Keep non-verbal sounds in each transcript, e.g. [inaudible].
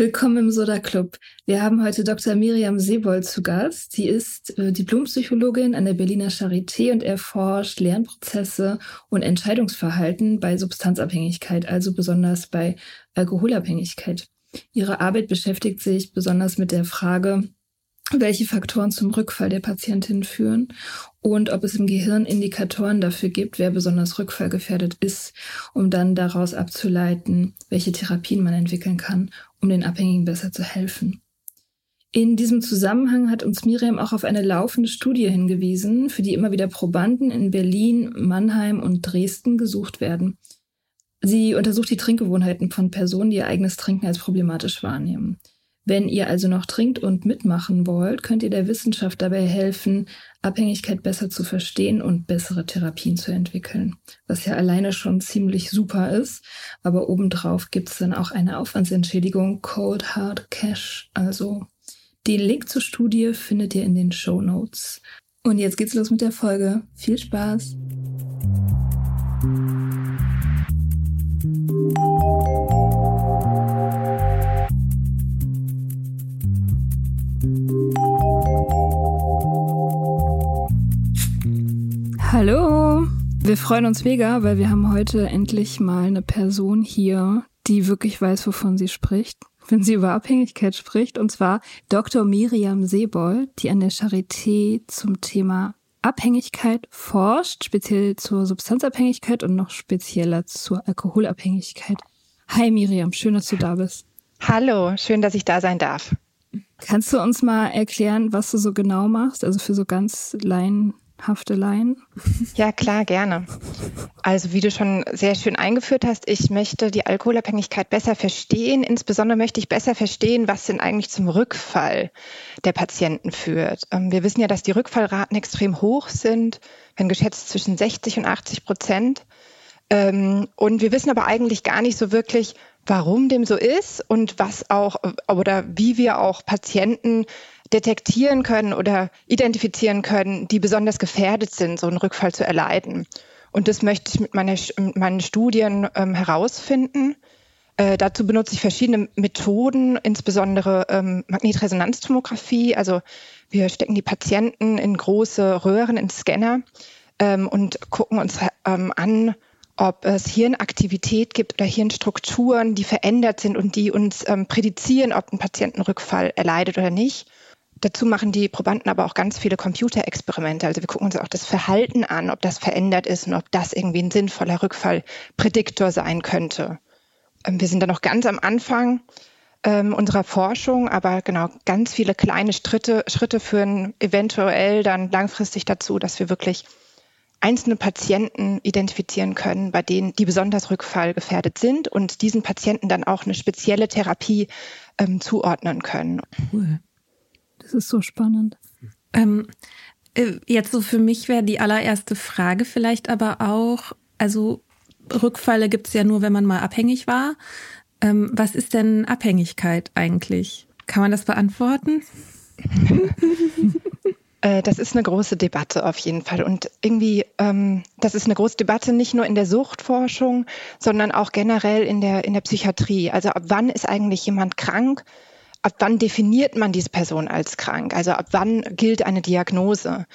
Willkommen im Soda Club. Wir haben heute Dr. Miriam Sebold zu Gast. Sie ist äh, Diplompsychologin an der Berliner Charité und erforscht Lernprozesse und Entscheidungsverhalten bei Substanzabhängigkeit, also besonders bei Alkoholabhängigkeit. Ihre Arbeit beschäftigt sich besonders mit der Frage, welche Faktoren zum Rückfall der Patientin führen und ob es im Gehirn Indikatoren dafür gibt, wer besonders rückfallgefährdet ist, um dann daraus abzuleiten, welche Therapien man entwickeln kann, um den Abhängigen besser zu helfen. In diesem Zusammenhang hat uns Miriam auch auf eine laufende Studie hingewiesen, für die immer wieder Probanden in Berlin, Mannheim und Dresden gesucht werden. Sie untersucht die Trinkgewohnheiten von Personen, die ihr eigenes Trinken als problematisch wahrnehmen. Wenn ihr also noch trinkt und mitmachen wollt, könnt ihr der Wissenschaft dabei helfen, Abhängigkeit besser zu verstehen und bessere Therapien zu entwickeln. Was ja alleine schon ziemlich super ist. Aber obendrauf gibt es dann auch eine Aufwandsentschädigung, Cold Hard Cash. Also den Link zur Studie findet ihr in den Show Notes. Und jetzt geht's los mit der Folge. Viel Spaß! Hallo, wir freuen uns mega, weil wir haben heute endlich mal eine Person hier, die wirklich weiß, wovon sie spricht, wenn sie über Abhängigkeit spricht, und zwar Dr. Miriam Sebold, die an der Charité zum Thema Abhängigkeit forscht, speziell zur Substanzabhängigkeit und noch spezieller zur Alkoholabhängigkeit. Hi Miriam, schön, dass du da bist. Hallo, schön, dass ich da sein darf. Kannst du uns mal erklären, was du so genau machst? Also für so ganz Laien Hafteleien? Ja, klar, gerne. Also wie du schon sehr schön eingeführt hast, ich möchte die Alkoholabhängigkeit besser verstehen. Insbesondere möchte ich besser verstehen, was denn eigentlich zum Rückfall der Patienten führt. Ähm, wir wissen ja, dass die Rückfallraten extrem hoch sind, wenn geschätzt zwischen 60 und 80 Prozent. Ähm, und wir wissen aber eigentlich gar nicht so wirklich, warum dem so ist und was auch oder wie wir auch Patienten detektieren können oder identifizieren können, die besonders gefährdet sind, so einen Rückfall zu erleiden. Und das möchte ich mit, meiner, mit meinen Studien ähm, herausfinden. Äh, dazu benutze ich verschiedene Methoden, insbesondere ähm, Magnetresonanztomographie. Also wir stecken die Patienten in große Röhren, in Scanner ähm, und gucken uns ähm, an, ob es Hirnaktivität gibt oder Hirnstrukturen, die verändert sind und die uns ähm, prädizieren, ob ein Patientenrückfall erleidet oder nicht. Dazu machen die Probanden aber auch ganz viele Computerexperimente. Also wir gucken uns auch das Verhalten an, ob das verändert ist und ob das irgendwie ein sinnvoller Rückfallprädiktor sein könnte. Ähm, wir sind da noch ganz am Anfang ähm, unserer Forschung, aber genau ganz viele kleine Schritte, Schritte führen eventuell dann langfristig dazu, dass wir wirklich einzelne Patienten identifizieren können, bei denen die besonders rückfallgefährdet sind und diesen Patienten dann auch eine spezielle Therapie ähm, zuordnen können. Cool. Das ist so spannend. Ähm, äh, jetzt so für mich wäre die allererste Frage vielleicht aber auch, also Rückfälle gibt es ja nur, wenn man mal abhängig war. Ähm, was ist denn Abhängigkeit eigentlich? Kann man das beantworten? [laughs] Äh, das ist eine große Debatte auf jeden Fall. Und irgendwie, ähm, das ist eine große Debatte nicht nur in der Suchtforschung, sondern auch generell in der, in der Psychiatrie. Also ab wann ist eigentlich jemand krank? Ab wann definiert man diese Person als krank? Also ab wann gilt eine Diagnose?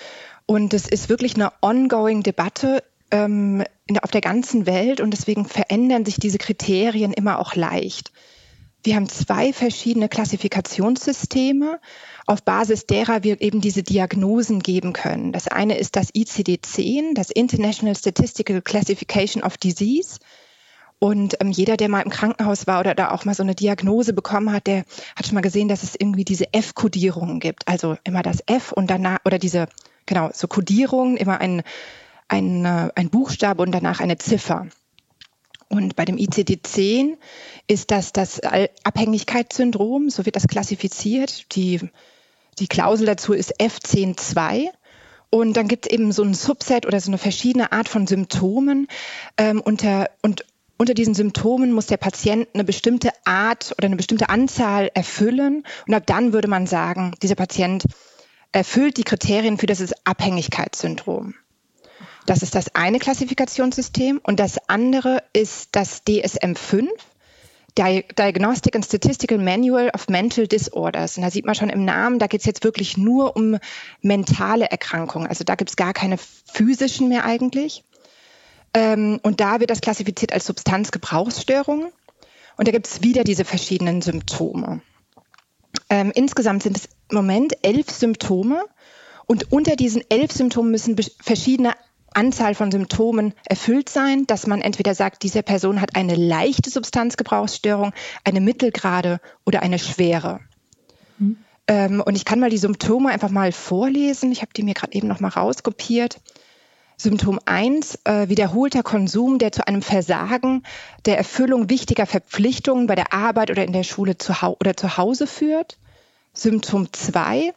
Und es ist wirklich eine ongoing Debatte ähm, auf der ganzen Welt und deswegen verändern sich diese Kriterien immer auch leicht. Wir haben zwei verschiedene Klassifikationssysteme, auf Basis derer wir eben diese Diagnosen geben können. Das eine ist das ICD-10, das International Statistical Classification of Disease. Und ähm, jeder, der mal im Krankenhaus war oder da auch mal so eine Diagnose bekommen hat, der hat schon mal gesehen, dass es irgendwie diese F-Kodierungen gibt. Also immer das F und danach, oder diese, genau, so Kodierungen, immer ein ein, äh, ein Buchstabe und danach eine Ziffer. Und bei dem ICD-10 ist das das Abhängigkeitssyndrom, so wird das klassifiziert. Die, die Klausel dazu ist F10.2. Und dann gibt es eben so ein Subset oder so eine verschiedene Art von Symptomen. Ähm, unter, und unter diesen Symptomen muss der Patient eine bestimmte Art oder eine bestimmte Anzahl erfüllen. Und ab dann würde man sagen, dieser Patient erfüllt die Kriterien für das Abhängigkeitssyndrom. Das ist das eine Klassifikationssystem. Und das andere ist das DSM-5. Diagnostic and Statistical Manual of Mental Disorders. Und da sieht man schon im Namen, da geht es jetzt wirklich nur um mentale Erkrankungen. Also da gibt es gar keine physischen mehr eigentlich. Ähm, und da wird das klassifiziert als Substanzgebrauchsstörung. Und da gibt es wieder diese verschiedenen Symptome. Ähm, insgesamt sind es im Moment elf Symptome. Und unter diesen elf Symptomen müssen verschiedene Anzahl von Symptomen erfüllt sein, dass man entweder sagt, diese Person hat eine leichte Substanzgebrauchsstörung, eine mittelgrade oder eine schwere. Mhm. Ähm, und ich kann mal die Symptome einfach mal vorlesen. Ich habe die mir gerade eben noch mal rauskopiert. Symptom 1, äh, wiederholter Konsum, der zu einem Versagen der Erfüllung wichtiger Verpflichtungen bei der Arbeit oder in der Schule zu oder zu Hause führt. Symptom 2,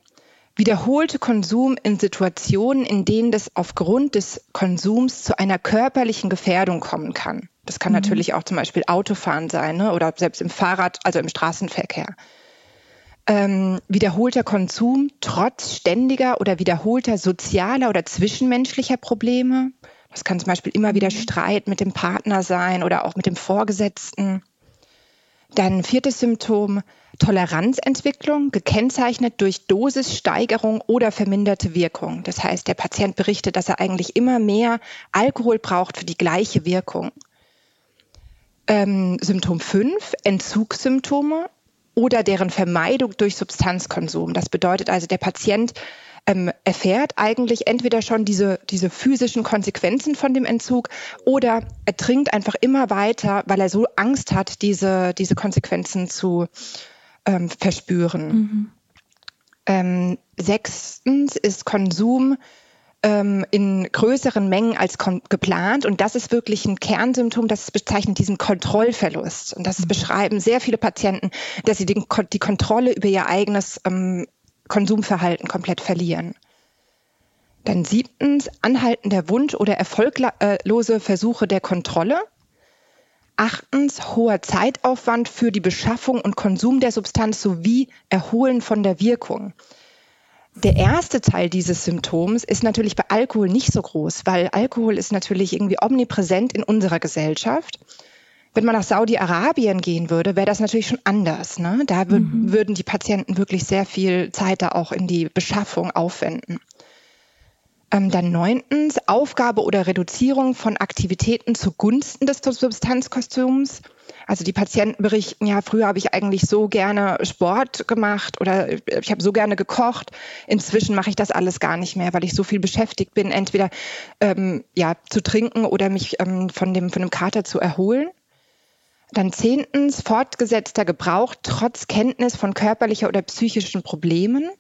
wiederholte Konsum in Situationen, in denen das aufgrund des Konsums zu einer körperlichen Gefährdung kommen kann. Das kann mhm. natürlich auch zum Beispiel Autofahren sein ne? oder selbst im Fahrrad, also im Straßenverkehr. Ähm, wiederholter Konsum trotz ständiger oder wiederholter sozialer oder zwischenmenschlicher Probleme. Das kann zum Beispiel immer wieder mhm. Streit mit dem Partner sein oder auch mit dem Vorgesetzten. Dann viertes Symptom, Toleranzentwicklung, gekennzeichnet durch Dosissteigerung oder verminderte Wirkung. Das heißt, der Patient berichtet, dass er eigentlich immer mehr Alkohol braucht für die gleiche Wirkung. Ähm, Symptom 5, Entzugssymptome oder deren Vermeidung durch Substanzkonsum. Das bedeutet also, der Patient ähm, erfährt eigentlich entweder schon diese, diese physischen Konsequenzen von dem Entzug oder er trinkt einfach immer weiter, weil er so Angst hat, diese, diese Konsequenzen zu ähm, verspüren. Mhm. Ähm, sechstens ist Konsum ähm, in größeren Mengen als geplant. Und das ist wirklich ein Kernsymptom, das bezeichnet diesen Kontrollverlust. Und das mhm. beschreiben sehr viele Patienten, dass sie den, die Kontrolle über ihr eigenes ähm, Konsumverhalten komplett verlieren. Dann siebtens, anhaltender Wunsch oder erfolglose Versuche der Kontrolle. Achtens, hoher Zeitaufwand für die Beschaffung und Konsum der Substanz sowie Erholen von der Wirkung. Der erste Teil dieses Symptoms ist natürlich bei Alkohol nicht so groß, weil Alkohol ist natürlich irgendwie omnipräsent in unserer Gesellschaft. Wenn man nach Saudi-Arabien gehen würde, wäre das natürlich schon anders. Ne? Da mhm. würden die Patienten wirklich sehr viel Zeit da auch in die Beschaffung aufwenden. Ähm, dann neuntens Aufgabe oder Reduzierung von Aktivitäten zugunsten des Substanzkostüms. Also die Patienten berichten, ja, früher habe ich eigentlich so gerne Sport gemacht oder ich habe so gerne gekocht. Inzwischen mache ich das alles gar nicht mehr, weil ich so viel beschäftigt bin, entweder ähm, ja zu trinken oder mich ähm, von dem von dem Kater zu erholen. Dann zehntens fortgesetzter Gebrauch trotz Kenntnis von körperlicher oder psychischen Problemen.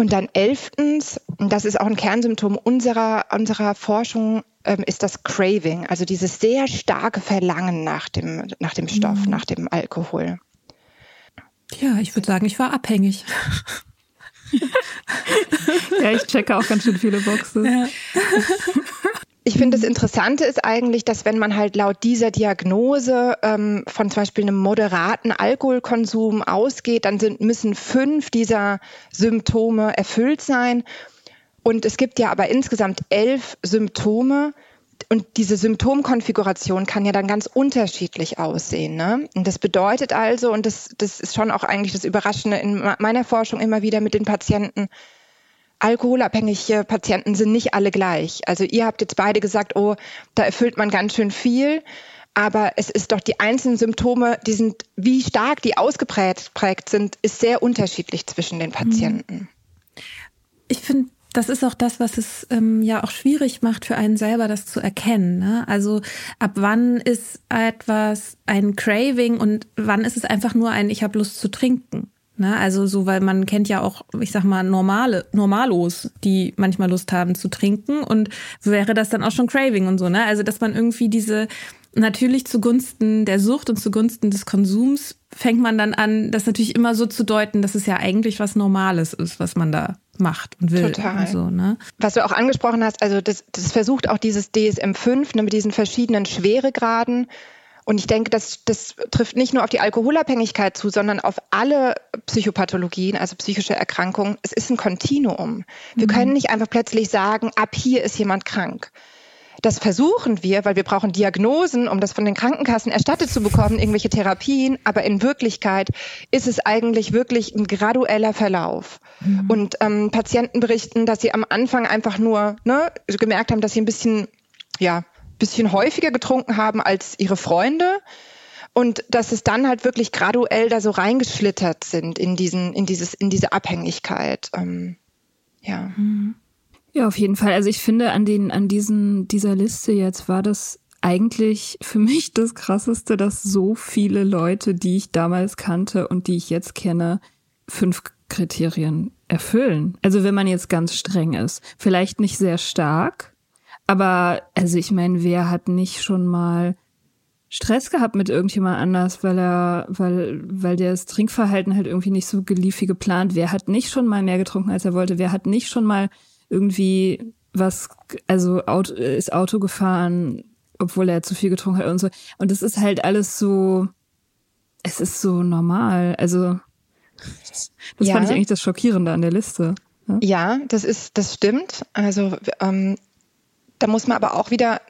Und dann elftens, und das ist auch ein Kernsymptom unserer, unserer Forschung, ähm, ist das Craving, also dieses sehr starke Verlangen nach dem, nach dem Stoff, mhm. nach dem Alkohol. Ja, ich würde sagen, ich war abhängig. [laughs] ja, ich checke auch ganz schön viele Boxen. Ja. [laughs] Ich finde, das Interessante ist eigentlich, dass wenn man halt laut dieser Diagnose ähm, von zum Beispiel einem moderaten Alkoholkonsum ausgeht, dann sind, müssen fünf dieser Symptome erfüllt sein. Und es gibt ja aber insgesamt elf Symptome. Und diese Symptomkonfiguration kann ja dann ganz unterschiedlich aussehen. Ne? Und das bedeutet also, und das, das ist schon auch eigentlich das Überraschende in meiner Forschung immer wieder mit den Patienten, alkoholabhängige Patienten sind nicht alle gleich. Also ihr habt jetzt beide gesagt, oh, da erfüllt man ganz schön viel. Aber es ist doch die einzelnen Symptome, die sind, wie stark die ausgeprägt sind, ist sehr unterschiedlich zwischen den Patienten. Ich finde, das ist auch das, was es ähm, ja auch schwierig macht für einen selber, das zu erkennen. Ne? Also ab wann ist etwas ein Craving und wann ist es einfach nur ein Ich habe Lust zu trinken? Ne? Also so, weil man kennt ja auch, ich sag mal, normale, Normalos, die manchmal Lust haben zu trinken und wäre das dann auch schon Craving und so, ne? Also, dass man irgendwie diese, natürlich zugunsten der Sucht und zugunsten des Konsums fängt man dann an, das natürlich immer so zu deuten, dass es ja eigentlich was Normales ist, was man da macht und will. Total. Und so, ne? Was du auch angesprochen hast, also das, das versucht auch dieses DSM-5 ne, mit diesen verschiedenen Schweregraden und ich denke, das, das trifft nicht nur auf die Alkoholabhängigkeit zu, sondern auf alle Psychopathologien, also psychische Erkrankungen. Es ist ein Kontinuum. Wir mhm. können nicht einfach plötzlich sagen, ab hier ist jemand krank. Das versuchen wir, weil wir brauchen Diagnosen, um das von den Krankenkassen erstattet zu bekommen, irgendwelche Therapien. Aber in Wirklichkeit ist es eigentlich wirklich ein gradueller Verlauf. Mhm. Und ähm, Patienten berichten, dass sie am Anfang einfach nur ne, gemerkt haben, dass sie ein bisschen ja, bisschen häufiger getrunken haben als ihre Freunde und dass es dann halt wirklich graduell da so reingeschlittert sind in diesen, in dieses, in diese Abhängigkeit. Ähm, ja. Mhm. Ja, auf jeden Fall. Also ich finde, an den, an diesen, dieser Liste jetzt war das eigentlich für mich das krasseste, dass so viele Leute, die ich damals kannte und die ich jetzt kenne, fünf Kriterien erfüllen. Also wenn man jetzt ganz streng ist. Vielleicht nicht sehr stark, aber also ich meine, wer hat nicht schon mal Stress gehabt mit irgendjemand anders, weil er, weil, weil der das Trinkverhalten halt irgendwie nicht so gelief wie geplant. Wer hat nicht schon mal mehr getrunken, als er wollte? Wer hat nicht schon mal irgendwie was, also Auto, ist Auto gefahren, obwohl er zu viel getrunken hat und so. Und das ist halt alles so, es ist so normal. Also, das ja. fand ich eigentlich das Schockierende an der Liste. Ja, ja das ist, das stimmt. Also, ähm, da muss man aber auch wieder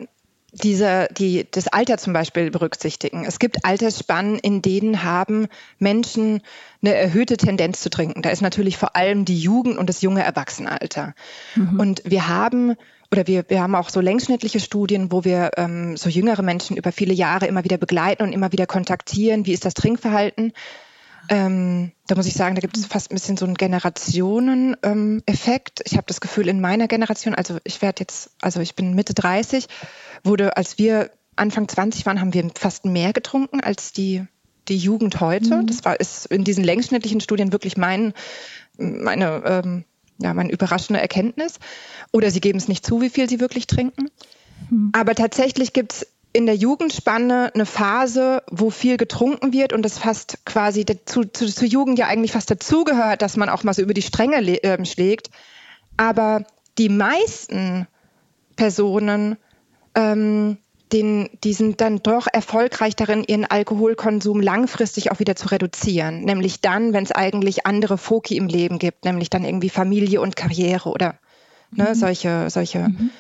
diese, die, das Alter zum Beispiel berücksichtigen. Es gibt Altersspannen, in denen haben Menschen eine erhöhte Tendenz zu trinken. Da ist natürlich vor allem die Jugend und das junge Erwachsenenalter. Mhm. Und wir haben oder wir, wir haben auch so längsschnittliche Studien, wo wir ähm, so jüngere Menschen über viele Jahre immer wieder begleiten und immer wieder kontaktieren. Wie ist das Trinkverhalten? Ähm, da muss ich sagen, da gibt es fast ein bisschen so einen Generationen-Effekt. Ähm, ich habe das Gefühl, in meiner Generation, also ich werde jetzt, also ich bin Mitte 30, wurde, als wir Anfang 20 waren, haben wir fast mehr getrunken als die, die Jugend heute. Mhm. Das war ist in diesen längsschnittlichen Studien wirklich mein, meine, ähm, ja, meine überraschende Erkenntnis. Oder sie geben es nicht zu, wie viel sie wirklich trinken. Mhm. Aber tatsächlich gibt es in der Jugendspanne eine Phase, wo viel getrunken wird und das fast quasi dazu, zu, zur Jugend ja eigentlich fast dazugehört, dass man auch mal so über die Stränge äh, schlägt. Aber die meisten Personen, ähm, den, die sind dann doch erfolgreich darin, ihren Alkoholkonsum langfristig auch wieder zu reduzieren. Nämlich dann, wenn es eigentlich andere Foki im Leben gibt, nämlich dann irgendwie Familie und Karriere oder ne, mhm. solche, solche mhm.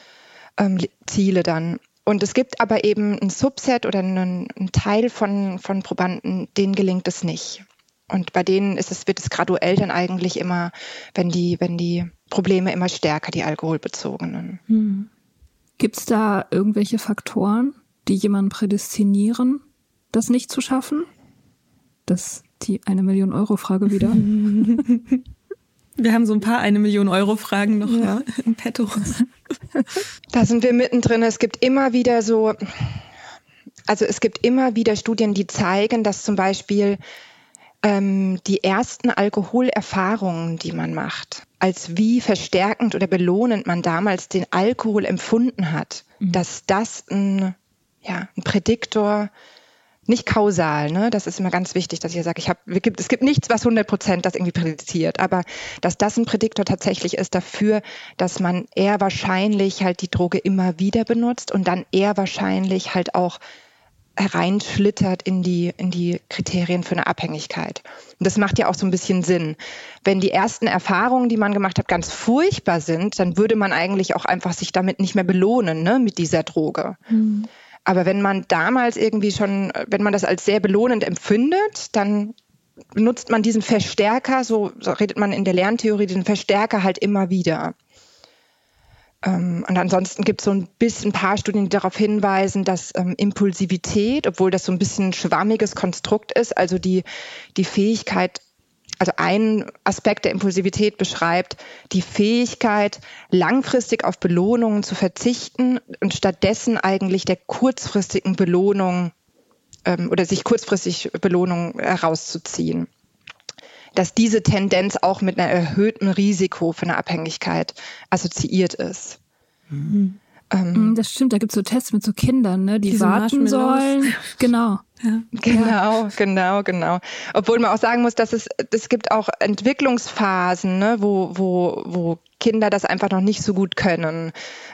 ähm, Ziele dann. Und es gibt aber eben ein Subset oder einen, einen Teil von, von Probanden, denen gelingt es nicht. Und bei denen ist es, wird es graduell dann eigentlich immer, wenn die, wenn die Probleme immer stärker, die alkoholbezogenen. Hm. Gibt es da irgendwelche Faktoren, die jemanden prädestinieren, das nicht zu schaffen? Das die eine Million Euro Frage wieder. [laughs] Wir haben so ein paar eine Million Euro Fragen noch ja. im Petto. [laughs] Da sind wir mittendrin. Es gibt immer wieder so, also es gibt immer wieder Studien, die zeigen, dass zum Beispiel ähm, die ersten Alkoholerfahrungen, die man macht, als wie verstärkend oder belohnend man damals den Alkohol empfunden hat, mhm. dass das ein, ja, ein Prädiktor nicht kausal, ne? Das ist immer ganz wichtig, dass ich sage, ich habe, es gibt nichts, was 100 Prozent das irgendwie prädiziert, aber dass das ein Prädiktor tatsächlich ist dafür, dass man eher wahrscheinlich halt die Droge immer wieder benutzt und dann eher wahrscheinlich halt auch hereinschlittert in die, in die Kriterien für eine Abhängigkeit. Und das macht ja auch so ein bisschen Sinn. Wenn die ersten Erfahrungen, die man gemacht hat, ganz furchtbar sind, dann würde man eigentlich auch einfach sich damit nicht mehr belohnen, ne, mit dieser Droge. Mhm. Aber wenn man damals irgendwie schon, wenn man das als sehr belohnend empfindet, dann benutzt man diesen Verstärker, so, so redet man in der Lerntheorie, diesen Verstärker halt immer wieder. Ähm, und ansonsten gibt es so ein bisschen ein paar Studien, die darauf hinweisen, dass ähm, Impulsivität, obwohl das so ein bisschen ein schwammiges Konstrukt ist, also die, die Fähigkeit, also ein Aspekt der Impulsivität beschreibt die Fähigkeit, langfristig auf Belohnungen zu verzichten und stattdessen eigentlich der kurzfristigen Belohnung ähm, oder sich kurzfristig Belohnung herauszuziehen. Dass diese Tendenz auch mit einem erhöhten Risiko für eine Abhängigkeit assoziiert ist. Mhm. Ähm, das stimmt, da gibt es so Tests mit so Kindern, ne, die warten sollen. [laughs] Genau. Ja. Genau, genau, genau. Obwohl man auch sagen muss, dass es, es gibt auch Entwicklungsphasen, ne, wo, wo, wo Kinder das einfach noch nicht so gut können.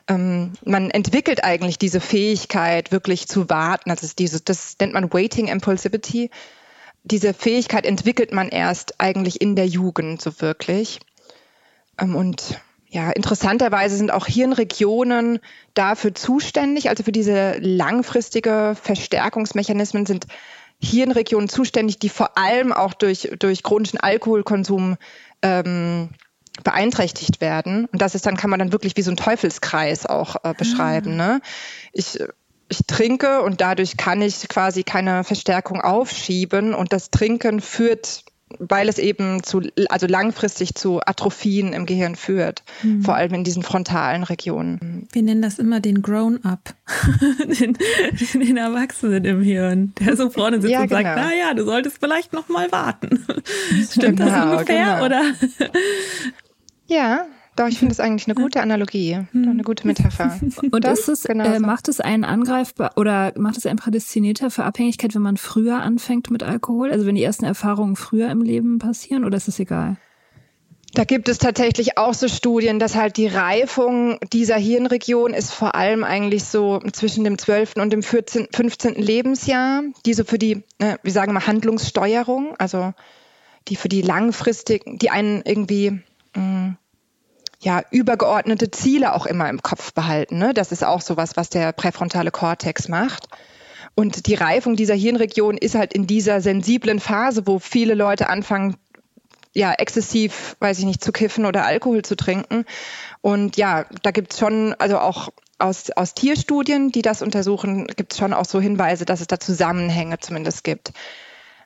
Ähm, man entwickelt eigentlich diese Fähigkeit, wirklich zu warten. Also dieses, das nennt man Waiting Impulsivity. Diese Fähigkeit entwickelt man erst eigentlich in der Jugend so wirklich. Ähm, und ja, interessanterweise sind auch Hirnregionen dafür zuständig, also für diese langfristige Verstärkungsmechanismen sind Hirnregionen zuständig, die vor allem auch durch, durch chronischen Alkoholkonsum ähm, beeinträchtigt werden. Und das ist dann, kann man dann wirklich wie so ein Teufelskreis auch äh, beschreiben. Ah. Ne? Ich, ich trinke und dadurch kann ich quasi keine Verstärkung aufschieben und das Trinken führt weil es eben zu, also langfristig zu Atrophien im Gehirn führt, mhm. vor allem in diesen frontalen Regionen. Wir nennen das immer den Grown-up, [laughs] den, den, Erwachsenen im Hirn, der so vorne sitzt ja, und genau. sagt, na ja, du solltest vielleicht noch mal warten. [laughs] Stimmt genau, das ungefähr, genau. oder? Ja, doch, ich finde das eigentlich eine gute Analogie, hm. eine gute Metapher. Und das, ist es, genau äh, macht es einen angreifbar oder macht es einen prädestinierter für Abhängigkeit, wenn man früher anfängt mit Alkohol? Also wenn die ersten Erfahrungen früher im Leben passieren oder ist es egal? Da gibt es tatsächlich auch so Studien, dass halt die Reifung dieser Hirnregion ist vor allem eigentlich so zwischen dem 12. und dem 14, 15. Lebensjahr, die so für die, äh, wie sagen wir, Handlungssteuerung, also die für die langfristig, die einen irgendwie mh, mm, ja, übergeordnete Ziele auch immer im Kopf behalten. Ne? Das ist auch sowas, was der präfrontale Kortex macht. Und die Reifung dieser Hirnregion ist halt in dieser sensiblen Phase, wo viele Leute anfangen, ja, exzessiv, weiß ich nicht, zu kiffen oder Alkohol zu trinken. Und ja, da gibt's schon, also auch aus, aus Tierstudien, die das untersuchen, gibt's schon auch so Hinweise, dass es da Zusammenhänge zumindest gibt.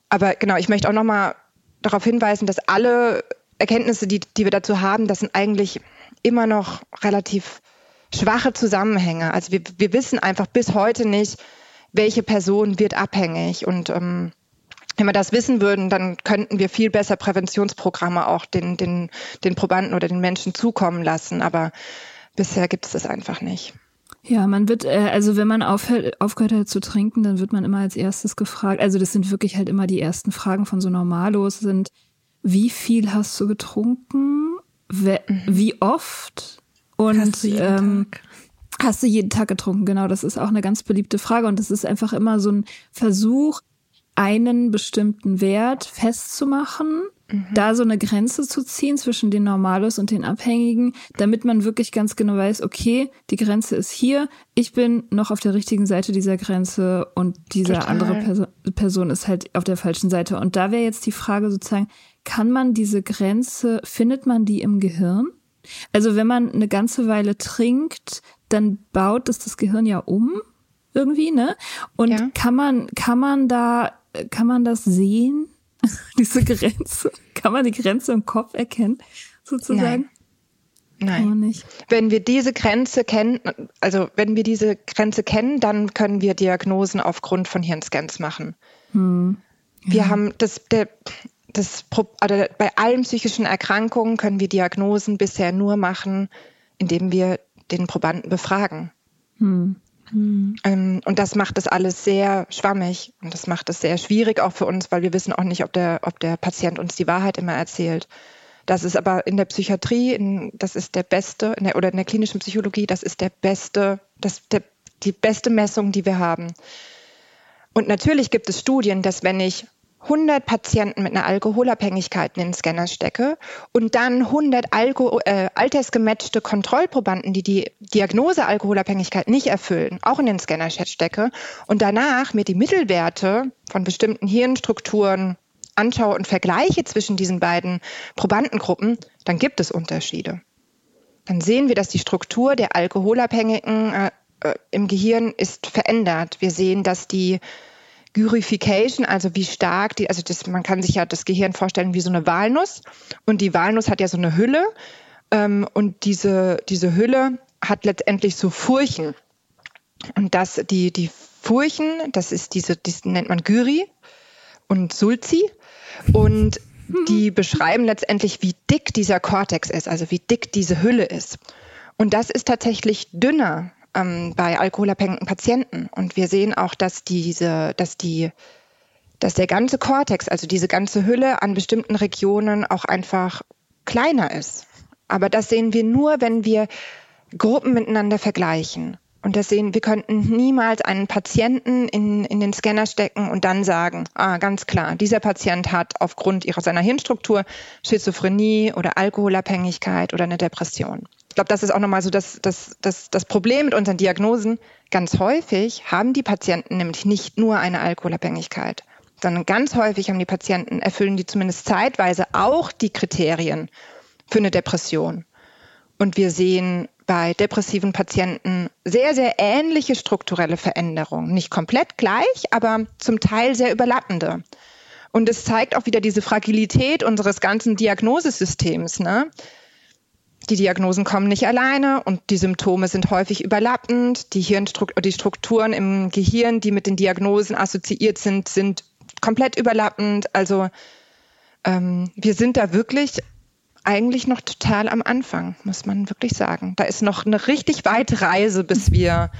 Aber genau, ich möchte auch nochmal darauf hinweisen, dass alle Erkenntnisse, die, die wir dazu haben, das sind eigentlich immer noch relativ schwache Zusammenhänge. Also wir, wir wissen einfach bis heute nicht, welche Person wird abhängig. Und ähm, wenn wir das wissen würden, dann könnten wir viel besser Präventionsprogramme auch den, den, den Probanden oder den Menschen zukommen lassen. Aber bisher gibt es das einfach nicht. Ja, man wird, äh, also wenn man aufhört, aufgehört hat zu trinken, dann wird man immer als erstes gefragt. Also das sind wirklich halt immer die ersten Fragen von so Normalos sind, wie viel hast du getrunken? Mhm. Wie oft? Und hast du, jeden ähm, Tag? hast du jeden Tag getrunken? Genau, das ist auch eine ganz beliebte Frage. Und das ist einfach immer so ein Versuch, einen bestimmten Wert festzumachen, mhm. da so eine Grenze zu ziehen zwischen den Normalos und den Abhängigen, damit man wirklich ganz genau weiß, okay, die Grenze ist hier, ich bin noch auf der richtigen Seite dieser Grenze und diese Total. andere Perso Person ist halt auf der falschen Seite. Und da wäre jetzt die Frage sozusagen, kann man diese Grenze, findet man die im Gehirn? Also wenn man eine ganze Weile trinkt, dann baut es das Gehirn ja um irgendwie, ne? Und ja. kann man kann man da kann man das sehen? [laughs] Diese Grenze? Kann man die Grenze im Kopf erkennen, sozusagen? Nein. Nein. Nicht. Wenn wir diese Grenze kennen, also wenn wir diese Grenze kennen, dann können wir Diagnosen aufgrund von Hirnscans machen. Hm. Ja. Wir haben das, der, das, also bei allen psychischen Erkrankungen können wir Diagnosen bisher nur machen, indem wir den Probanden befragen. Hm. Hm. Ähm, und das macht das alles sehr schwammig und das macht es sehr schwierig auch für uns, weil wir wissen auch nicht, ob der, ob der Patient uns die Wahrheit immer erzählt. Das ist aber in der Psychiatrie, in, das ist der beste, in der, oder in der klinischen Psychologie, das ist der beste, das, der, die beste Messung, die wir haben. Und natürlich gibt es Studien, dass wenn ich 100 Patienten mit einer Alkoholabhängigkeit in den Scanner stecke und dann 100 Alko äh, altersgematchte Kontrollprobanden, die die Diagnose Alkoholabhängigkeit nicht erfüllen, auch in den Scanner stecke und danach mir die Mittelwerte von bestimmten Hirnstrukturen anschaue und vergleiche zwischen diesen beiden Probandengruppen, dann gibt es Unterschiede. Dann sehen wir, dass die Struktur der Alkoholabhängigen äh, äh im Gehirn ist verändert. Wir sehen, dass die Gyrification, also wie stark die, also das, man kann sich ja das Gehirn vorstellen wie so eine Walnuss. Und die Walnuss hat ja so eine Hülle. Ähm, und diese, diese Hülle hat letztendlich so Furchen. Und das, die, die Furchen, das ist diese, das nennt man Gyri und Sulci und die [laughs] beschreiben letztendlich, wie dick dieser Kortex ist, also wie dick diese Hülle ist. Und das ist tatsächlich dünner ähm, bei alkoholabhängigen Patienten. Und wir sehen auch, dass diese, dass die, dass der ganze Kortex, also diese ganze Hülle an bestimmten Regionen auch einfach kleiner ist. Aber das sehen wir nur, wenn wir Gruppen miteinander vergleichen. Und das sehen, wir könnten niemals einen Patienten in, in den Scanner stecken und dann sagen, ah, ganz klar, dieser Patient hat aufgrund ihrer seiner Hirnstruktur Schizophrenie oder Alkoholabhängigkeit oder eine Depression. Ich glaube, das ist auch nochmal so das, das, das, das Problem mit unseren Diagnosen. Ganz häufig haben die Patienten nämlich nicht nur eine Alkoholabhängigkeit, sondern ganz häufig haben die Patienten, erfüllen die zumindest zeitweise auch die Kriterien für eine Depression. Und wir sehen bei depressiven Patienten sehr, sehr ähnliche strukturelle Veränderungen. Nicht komplett gleich, aber zum Teil sehr überlappende. Und es zeigt auch wieder diese Fragilität unseres ganzen Diagnosesystems. Ne? Die Diagnosen kommen nicht alleine und die Symptome sind häufig überlappend. Die, Hirnstruktur, die Strukturen im Gehirn, die mit den Diagnosen assoziiert sind, sind komplett überlappend. Also ähm, wir sind da wirklich eigentlich noch total am Anfang, muss man wirklich sagen. Da ist noch eine richtig weite Reise, bis wir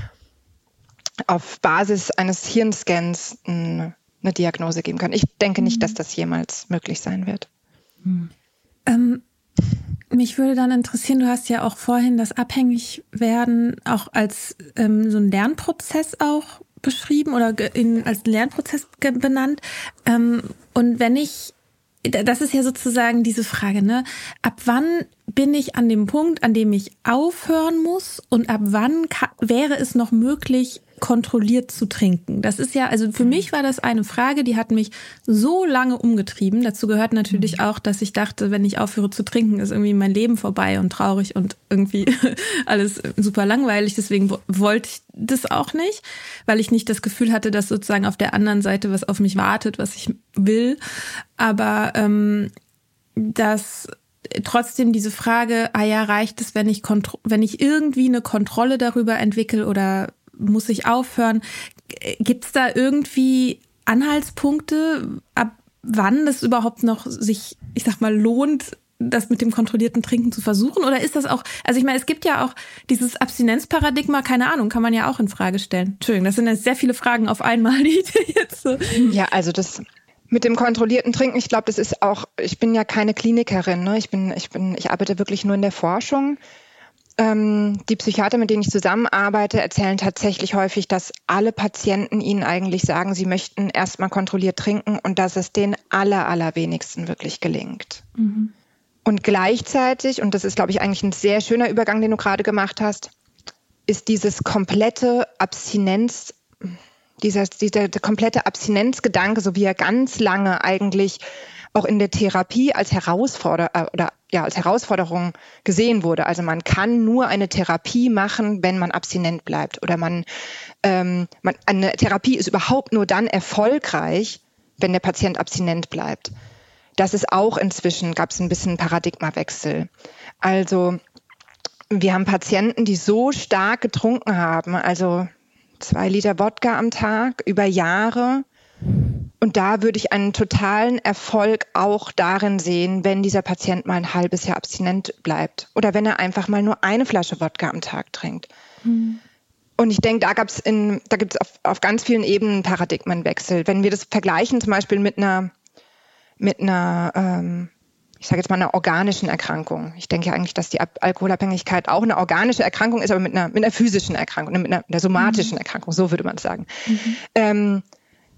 auf Basis eines Hirnscans eine, eine Diagnose geben können. Ich denke nicht, dass das jemals möglich sein wird. Hm. Ähm, mich würde dann interessieren, du hast ja auch vorhin das Abhängigwerden auch als ähm, so ein Lernprozess auch beschrieben oder in, als Lernprozess benannt. Ähm, und wenn ich das ist ja sozusagen diese Frage, ne? Ab wann bin ich an dem Punkt, an dem ich aufhören muss und ab wann wäre es noch möglich, kontrolliert zu trinken? Das ist ja, also für mich war das eine Frage, die hat mich so lange umgetrieben. Dazu gehört natürlich mhm. auch, dass ich dachte, wenn ich aufhöre zu trinken, ist irgendwie mein Leben vorbei und traurig und irgendwie [laughs] alles super langweilig. Deswegen wollte ich das auch nicht, weil ich nicht das Gefühl hatte, dass sozusagen auf der anderen Seite was auf mich wartet, was ich will. Aber ähm, dass trotzdem diese Frage, ah ja, reicht es, wenn ich, wenn ich irgendwie eine Kontrolle darüber entwickle oder muss ich aufhören? Gibt es da irgendwie Anhaltspunkte, ab wann das überhaupt noch sich, ich sag mal, lohnt, das mit dem kontrollierten Trinken zu versuchen? Oder ist das auch, also ich meine, es gibt ja auch dieses Abstinenzparadigma, keine Ahnung, kann man ja auch in Frage stellen. Entschuldigung, das sind jetzt sehr viele Fragen auf einmal, [laughs] die jetzt so. Ja, also das mit dem kontrollierten Trinken, ich glaube, das ist auch, ich bin ja keine Klinikerin, ne? Ich bin, ich bin, ich arbeite wirklich nur in der Forschung. Ähm, die Psychiater, mit denen ich zusammenarbeite, erzählen tatsächlich häufig, dass alle Patienten ihnen eigentlich sagen, sie möchten erstmal kontrolliert trinken und dass es den aller, allerwenigsten wirklich gelingt. Mhm. Und gleichzeitig, und das ist, glaube ich, eigentlich ein sehr schöner Übergang, den du gerade gemacht hast, ist dieses komplette Abstinenz, dieser, dieser komplette Abstinenzgedanke, so wie er ganz lange eigentlich auch in der Therapie als Herausforderer äh, oder ja, als Herausforderung gesehen wurde. Also man kann nur eine Therapie machen, wenn man abstinent bleibt. Oder man, ähm, man eine Therapie ist überhaupt nur dann erfolgreich, wenn der Patient abstinent bleibt. Das ist auch inzwischen, gab es ein bisschen Paradigmawechsel. Also wir haben Patienten, die so stark getrunken haben, also zwei Liter Wodka am Tag über Jahre. Und da würde ich einen totalen Erfolg auch darin sehen, wenn dieser Patient mal ein halbes Jahr abstinent bleibt oder wenn er einfach mal nur eine Flasche Wodka am Tag trinkt. Mhm. Und ich denke, da gab's in, da gibt es auf, auf ganz vielen Ebenen Paradigmenwechsel. Wenn wir das vergleichen, zum Beispiel mit einer, mit einer, ähm, ich sage jetzt mal einer organischen Erkrankung. Ich denke ja eigentlich, dass die Alkoholabhängigkeit auch eine organische Erkrankung ist, aber mit einer, mit einer physischen Erkrankung, mit einer, einer somatischen mhm. Erkrankung, so würde man sagen. Mhm. Ähm,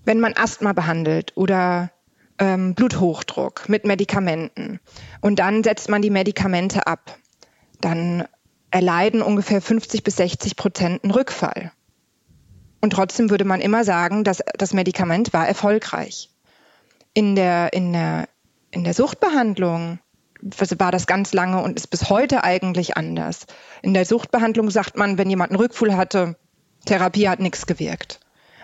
wenn man Asthma behandelt oder ähm, Bluthochdruck mit Medikamenten und dann setzt man die Medikamente ab, dann erleiden ungefähr 50 bis 60 Prozent einen Rückfall. Und trotzdem würde man immer sagen, dass das Medikament war erfolgreich. In der, in der, in der Suchtbehandlung war das ganz lange und ist bis heute eigentlich anders. In der Suchtbehandlung sagt man, wenn jemand einen Rückfall hatte, Therapie hat nichts gewirkt.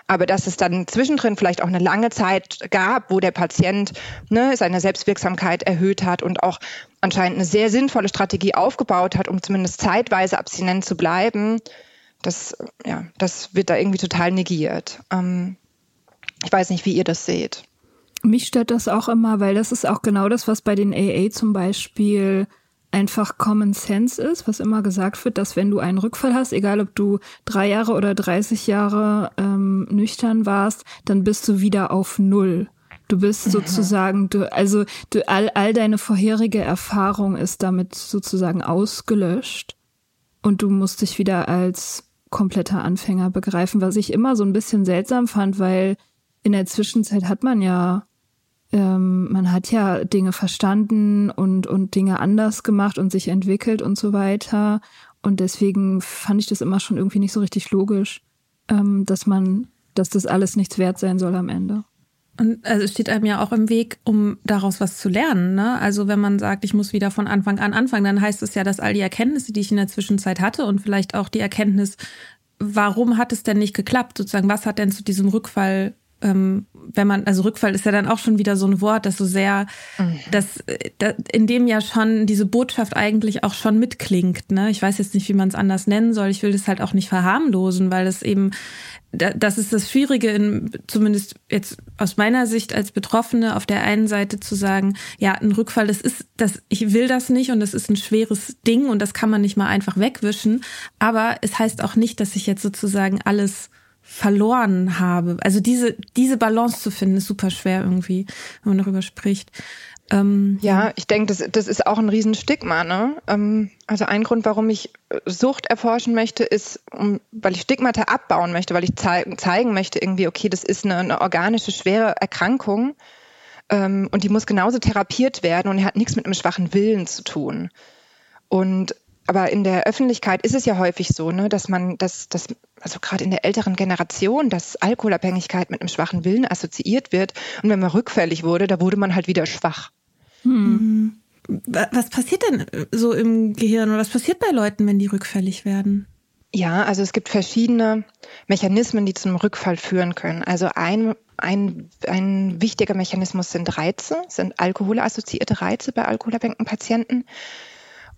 Aber dass es dann zwischendrin vielleicht auch eine lange Zeit gab, wo der Patient ne, seine Selbstwirksamkeit erhöht hat und auch anscheinend eine sehr sinnvolle Strategie aufgebaut hat, um zumindest zeitweise abstinent zu bleiben, das, ja, das wird da irgendwie total negiert. Ähm, ich weiß nicht, wie ihr das seht. Mich stört das auch immer, weil das ist auch genau das, was bei den AA zum Beispiel einfach Common Sense ist, was immer gesagt wird, dass wenn du einen Rückfall hast, egal ob du drei Jahre oder 30 Jahre ähm, nüchtern warst, dann bist du wieder auf Null. Du bist sozusagen, du, also du, all, all deine vorherige Erfahrung ist damit sozusagen ausgelöscht und du musst dich wieder als kompletter Anfänger begreifen, was ich immer so ein bisschen seltsam fand, weil in der Zwischenzeit hat man ja ähm, man hat ja Dinge verstanden und, und Dinge anders gemacht und sich entwickelt und so weiter. Und deswegen fand ich das immer schon irgendwie nicht so richtig logisch, ähm, dass man, dass das alles nichts wert sein soll am Ende. Und also es steht einem ja auch im Weg, um daraus was zu lernen. Ne? Also wenn man sagt, ich muss wieder von Anfang an anfangen, dann heißt es ja, dass all die Erkenntnisse, die ich in der Zwischenzeit hatte und vielleicht auch die Erkenntnis, warum hat es denn nicht geklappt? Sozusagen, was hat denn zu diesem Rückfall ähm, wenn man, also Rückfall ist ja dann auch schon wieder so ein Wort, das so sehr, mhm. das, das, in dem ja schon diese Botschaft eigentlich auch schon mitklingt. Ne? Ich weiß jetzt nicht, wie man es anders nennen soll. Ich will das halt auch nicht verharmlosen, weil es eben, das ist das Schwierige, in, zumindest jetzt aus meiner Sicht als Betroffene, auf der einen Seite zu sagen, ja, ein Rückfall, das ist, das, ich will das nicht und das ist ein schweres Ding und das kann man nicht mal einfach wegwischen. Aber es heißt auch nicht, dass ich jetzt sozusagen alles verloren habe. Also diese, diese Balance zu finden, ist super schwer irgendwie, wenn man darüber spricht. Ähm, ja, ich denke, das, das ist auch ein Riesenstigma. Ne? Ähm, also ein Grund, warum ich Sucht erforschen möchte, ist, um, weil ich Stigmata abbauen möchte, weil ich zei zeigen möchte, irgendwie, okay, das ist eine, eine organische, schwere Erkrankung ähm, und die muss genauso therapiert werden und die hat nichts mit einem schwachen Willen zu tun. Und aber in der Öffentlichkeit ist es ja häufig so, ne, dass man, dass, dass also gerade in der älteren Generation, dass Alkoholabhängigkeit mit einem schwachen Willen assoziiert wird. Und wenn man rückfällig wurde, da wurde man halt wieder schwach. Hm. Was passiert denn so im Gehirn oder was passiert bei Leuten, wenn die rückfällig werden? Ja, also es gibt verschiedene Mechanismen, die zum Rückfall führen können. Also ein, ein, ein wichtiger Mechanismus sind Reize, sind alkoholassoziierte Reize bei alkoholabhängigen Patienten.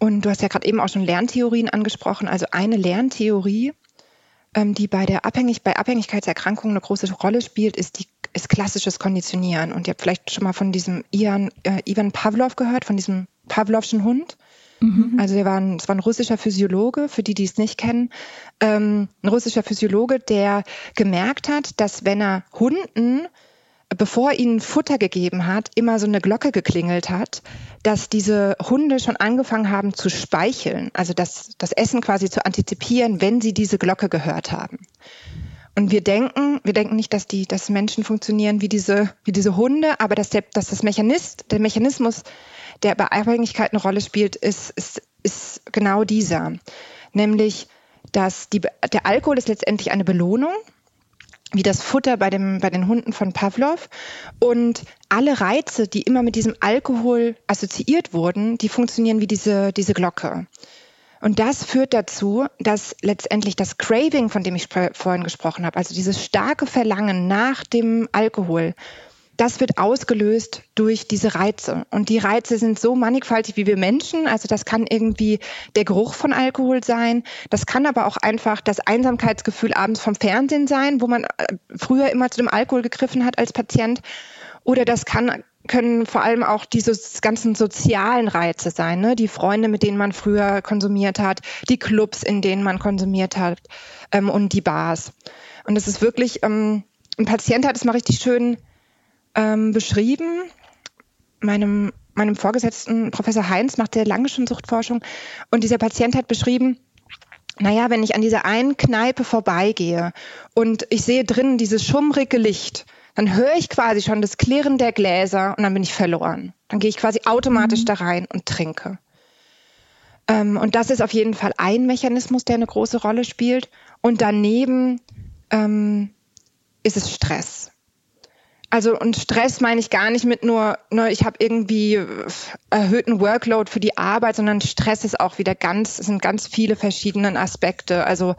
Und du hast ja gerade eben auch schon Lerntheorien angesprochen. Also eine Lerntheorie, ähm, die bei der Abhängig bei Abhängigkeitserkrankungen eine große Rolle spielt, ist die ist klassisches Konditionieren. Und ihr habt vielleicht schon mal von diesem Ian, äh, Ivan Pavlov gehört, von diesem Pavlovschen Hund. Mhm. Also es war ein russischer Physiologe, für die, die es nicht kennen, ähm, ein russischer Physiologe, der gemerkt hat, dass wenn er Hunden bevor ihnen Futter gegeben hat, immer so eine Glocke geklingelt hat, dass diese Hunde schon angefangen haben zu speicheln, also das, das Essen quasi zu antizipieren, wenn sie diese Glocke gehört haben. Und wir denken, wir denken nicht, dass die, dass Menschen funktionieren wie diese, wie diese Hunde, aber dass der, dass das Mechanist, der Mechanismus, der bei Abhängigkeit eine Rolle spielt, ist, ist, ist genau dieser. Nämlich, dass die, der Alkohol ist letztendlich eine Belohnung wie das Futter bei, dem, bei den Hunden von Pavlov. Und alle Reize, die immer mit diesem Alkohol assoziiert wurden, die funktionieren wie diese, diese Glocke. Und das führt dazu, dass letztendlich das Craving, von dem ich vorhin gesprochen habe, also dieses starke Verlangen nach dem Alkohol, das wird ausgelöst durch diese Reize. Und die Reize sind so mannigfaltig wie wir Menschen. Also das kann irgendwie der Geruch von Alkohol sein. Das kann aber auch einfach das Einsamkeitsgefühl abends vom Fernsehen sein, wo man äh, früher immer zu dem Alkohol gegriffen hat als Patient. Oder das kann können vor allem auch diese ganzen sozialen Reize sein, ne? die Freunde, mit denen man früher konsumiert hat, die Clubs, in denen man konsumiert hat ähm, und die Bars. Und es ist wirklich, ähm, ein Patient hat es mal richtig schön ähm, beschrieben. Meinem, meinem Vorgesetzten, Professor Heinz, macht sehr lange schon Suchtforschung. Und dieser Patient hat beschrieben, naja, wenn ich an dieser einen Kneipe vorbeigehe und ich sehe drinnen dieses schummrige Licht, dann höre ich quasi schon das Klirren der Gläser und dann bin ich verloren. Dann gehe ich quasi automatisch mhm. da rein und trinke. Ähm, und das ist auf jeden Fall ein Mechanismus, der eine große Rolle spielt. Und daneben ähm, ist es Stress. Also und Stress meine ich gar nicht mit nur, ne, ich habe irgendwie erhöhten Workload für die Arbeit, sondern Stress ist auch wieder ganz, sind ganz viele verschiedene Aspekte. Also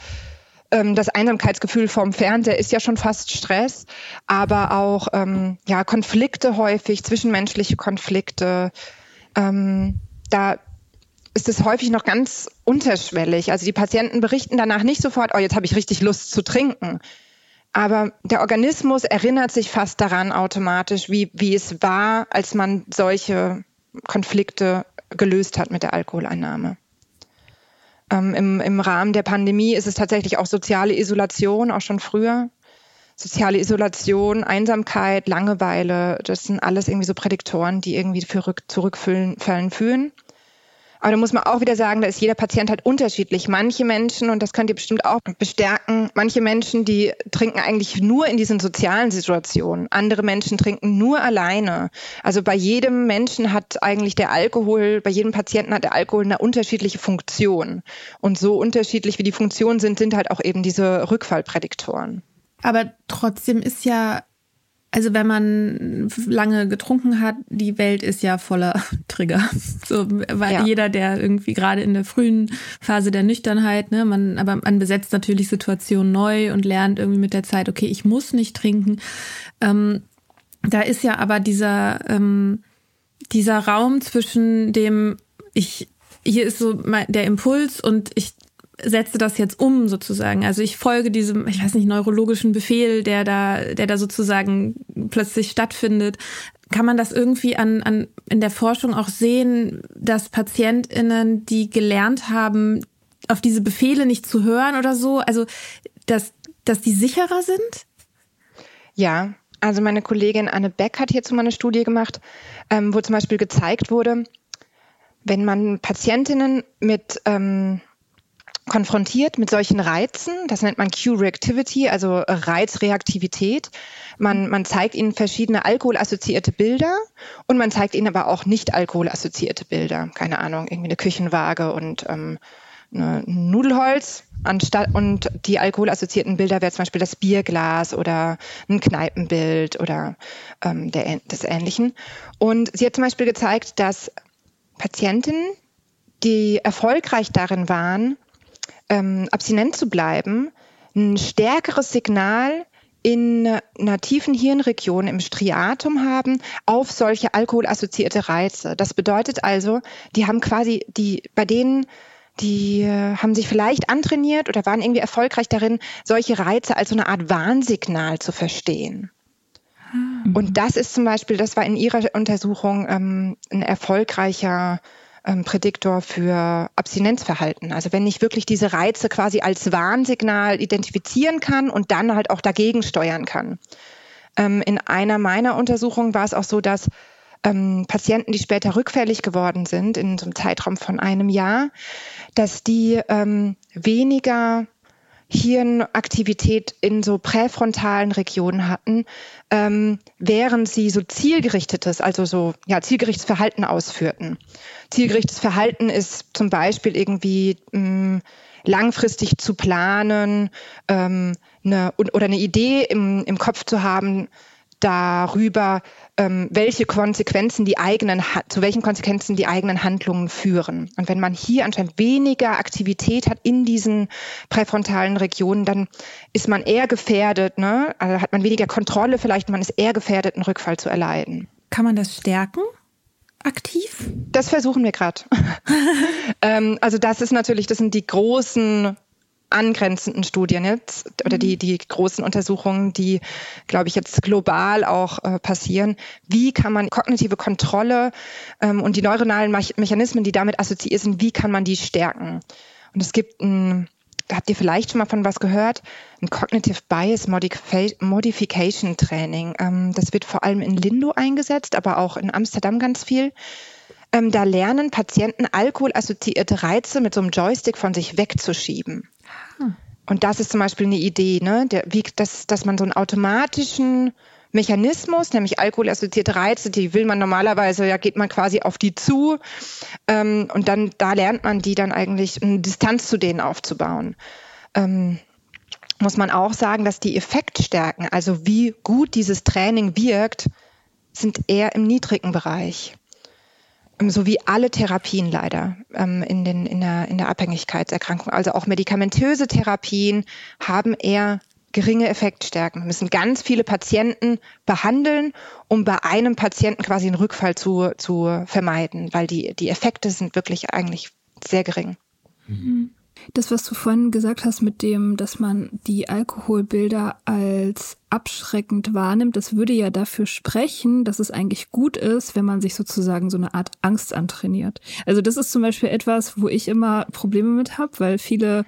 ähm, das Einsamkeitsgefühl vom Fernseher ist ja schon fast Stress, aber auch ähm, ja Konflikte häufig, zwischenmenschliche Konflikte. Ähm, da ist es häufig noch ganz unterschwellig. Also die Patienten berichten danach nicht sofort, oh, jetzt habe ich richtig Lust zu trinken, aber der Organismus erinnert sich fast daran automatisch, wie, wie es war, als man solche Konflikte gelöst hat mit der Alkoholeinnahme. Ähm, im, Im Rahmen der Pandemie ist es tatsächlich auch soziale Isolation, auch schon früher. Soziale Isolation, Einsamkeit, Langeweile, das sind alles irgendwie so Prädiktoren, die irgendwie für Rück Zurückfallen fühlen. Aber da muss man auch wieder sagen, da ist jeder Patient halt unterschiedlich. Manche Menschen, und das könnt ihr bestimmt auch bestärken, manche Menschen, die trinken eigentlich nur in diesen sozialen Situationen. Andere Menschen trinken nur alleine. Also bei jedem Menschen hat eigentlich der Alkohol, bei jedem Patienten hat der Alkohol eine unterschiedliche Funktion. Und so unterschiedlich wie die Funktionen sind, sind halt auch eben diese Rückfallprädiktoren. Aber trotzdem ist ja also wenn man lange getrunken hat, die Welt ist ja voller [laughs] Trigger. So, weil ja. jeder, der irgendwie gerade in der frühen Phase der Nüchternheit, ne, man, aber man besetzt natürlich Situationen neu und lernt irgendwie mit der Zeit, okay, ich muss nicht trinken. Ähm, da ist ja aber dieser, ähm, dieser Raum zwischen dem, ich, hier ist so der Impuls und ich setze das jetzt um sozusagen. Also ich folge diesem, ich weiß nicht, neurologischen Befehl, der da, der da sozusagen plötzlich stattfindet. Kann man das irgendwie an, an, in der Forschung auch sehen, dass PatientInnen, die gelernt haben, auf diese Befehle nicht zu hören oder so, also dass, dass die sicherer sind? Ja, also meine Kollegin Anne Beck hat hierzu mal eine Studie gemacht, ähm, wo zum Beispiel gezeigt wurde, wenn man Patientinnen mit ähm, konfrontiert mit solchen Reizen. Das nennt man Q-Reactivity, also Reizreaktivität. Man, man zeigt ihnen verschiedene alkoholassoziierte Bilder und man zeigt ihnen aber auch nicht alkoholassoziierte Bilder. Keine Ahnung, irgendwie eine Küchenwaage und ähm, eine Nudelholz. Anstatt, und die alkoholassoziierten Bilder wäre zum Beispiel das Bierglas oder ein Kneipenbild oder ähm, der, des Ähnlichen. Und sie hat zum Beispiel gezeigt, dass Patientinnen, die erfolgreich darin waren, ähm, abstinent zu bleiben, ein stärkeres Signal in einer tiefen Hirnregion im Striatum haben auf solche alkoholassoziierte Reize. Das bedeutet also, die haben quasi die bei denen die äh, haben sich vielleicht antrainiert oder waren irgendwie erfolgreich darin, solche Reize als so eine Art Warnsignal zu verstehen. Mhm. Und das ist zum Beispiel, das war in ihrer Untersuchung ähm, ein erfolgreicher ähm, Prädiktor für Abstinenzverhalten. Also wenn ich wirklich diese Reize quasi als Warnsignal identifizieren kann und dann halt auch dagegen steuern kann. Ähm, in einer meiner Untersuchungen war es auch so, dass ähm, Patienten, die später rückfällig geworden sind, in so einem Zeitraum von einem Jahr, dass die ähm, weniger Hirnaktivität in so präfrontalen Regionen hatten, ähm, während sie so zielgerichtetes, also so ja zielgerichtetes Verhalten ausführten. Zielgerichtetes Verhalten ist zum Beispiel irgendwie mh, mm, langfristig zu planen, ähm, eine oder eine Idee im, im Kopf zu haben darüber, ähm, welche Konsequenzen die eigenen, zu welchen Konsequenzen die eigenen Handlungen führen. Und wenn man hier anscheinend weniger Aktivität hat in diesen präfrontalen Regionen, dann ist man eher gefährdet, ne? also hat man weniger Kontrolle vielleicht, man ist eher gefährdet, einen Rückfall zu erleiden. Kann man das stärken? Aktiv? Das versuchen wir gerade. [laughs] ähm, also das ist natürlich, das sind die großen angrenzenden Studien jetzt oder die, mhm. die großen Untersuchungen, die, glaube ich, jetzt global auch äh, passieren. Wie kann man kognitive Kontrolle ähm, und die neuronalen Mechanismen, die damit assoziiert sind, wie kann man die stärken? Und es gibt ein, habt ihr vielleicht schon mal von was gehört? Ein Cognitive Bias Modification Training. Ähm, das wird vor allem in Lindo eingesetzt, aber auch in Amsterdam ganz viel. Ähm, da lernen Patienten alkoholassoziierte Reize mit so einem Joystick von sich wegzuschieben. Und das ist zum Beispiel eine Idee, ne? Der, wie, dass, dass man so einen automatischen Mechanismus, nämlich alkoholassoziierte Reize, die will man normalerweise, ja, geht man quasi auf die zu ähm, und dann da lernt man die dann eigentlich eine Distanz zu denen aufzubauen. Ähm, muss man auch sagen, dass die Effektstärken, also wie gut dieses Training wirkt, sind eher im niedrigen Bereich. Ähm, so wie alle Therapien leider ähm, in, den, in, der, in der Abhängigkeitserkrankung. Also auch medikamentöse Therapien haben eher geringe Effektstärken. Wir müssen ganz viele Patienten behandeln, um bei einem Patienten quasi einen Rückfall zu, zu vermeiden, weil die, die Effekte sind wirklich eigentlich sehr gering. Mhm. Das, was du vorhin gesagt hast mit dem, dass man die Alkoholbilder als abschreckend wahrnimmt, das würde ja dafür sprechen, dass es eigentlich gut ist, wenn man sich sozusagen so eine Art Angst antrainiert. Also das ist zum Beispiel etwas, wo ich immer Probleme mit habe, weil viele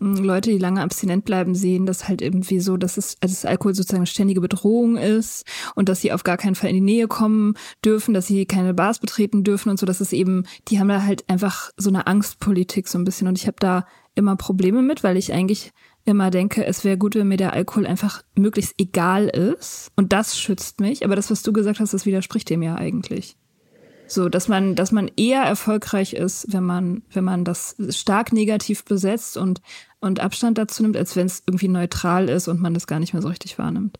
Leute, die lange abstinent bleiben, sehen das halt irgendwie so, dass es also dass Alkohol sozusagen eine ständige Bedrohung ist und dass sie auf gar keinen Fall in die Nähe kommen dürfen, dass sie keine Bars betreten dürfen und so, dass es eben, die haben da halt einfach so eine Angstpolitik so ein bisschen und ich habe da immer Probleme mit, weil ich eigentlich immer denke, es wäre gut, wenn mir der Alkohol einfach möglichst egal ist und das schützt mich, aber das, was du gesagt hast, das widerspricht dem ja eigentlich. So, dass man, dass man eher erfolgreich ist, wenn man, wenn man das stark negativ besetzt und, und Abstand dazu nimmt, als wenn es irgendwie neutral ist und man das gar nicht mehr so richtig wahrnimmt.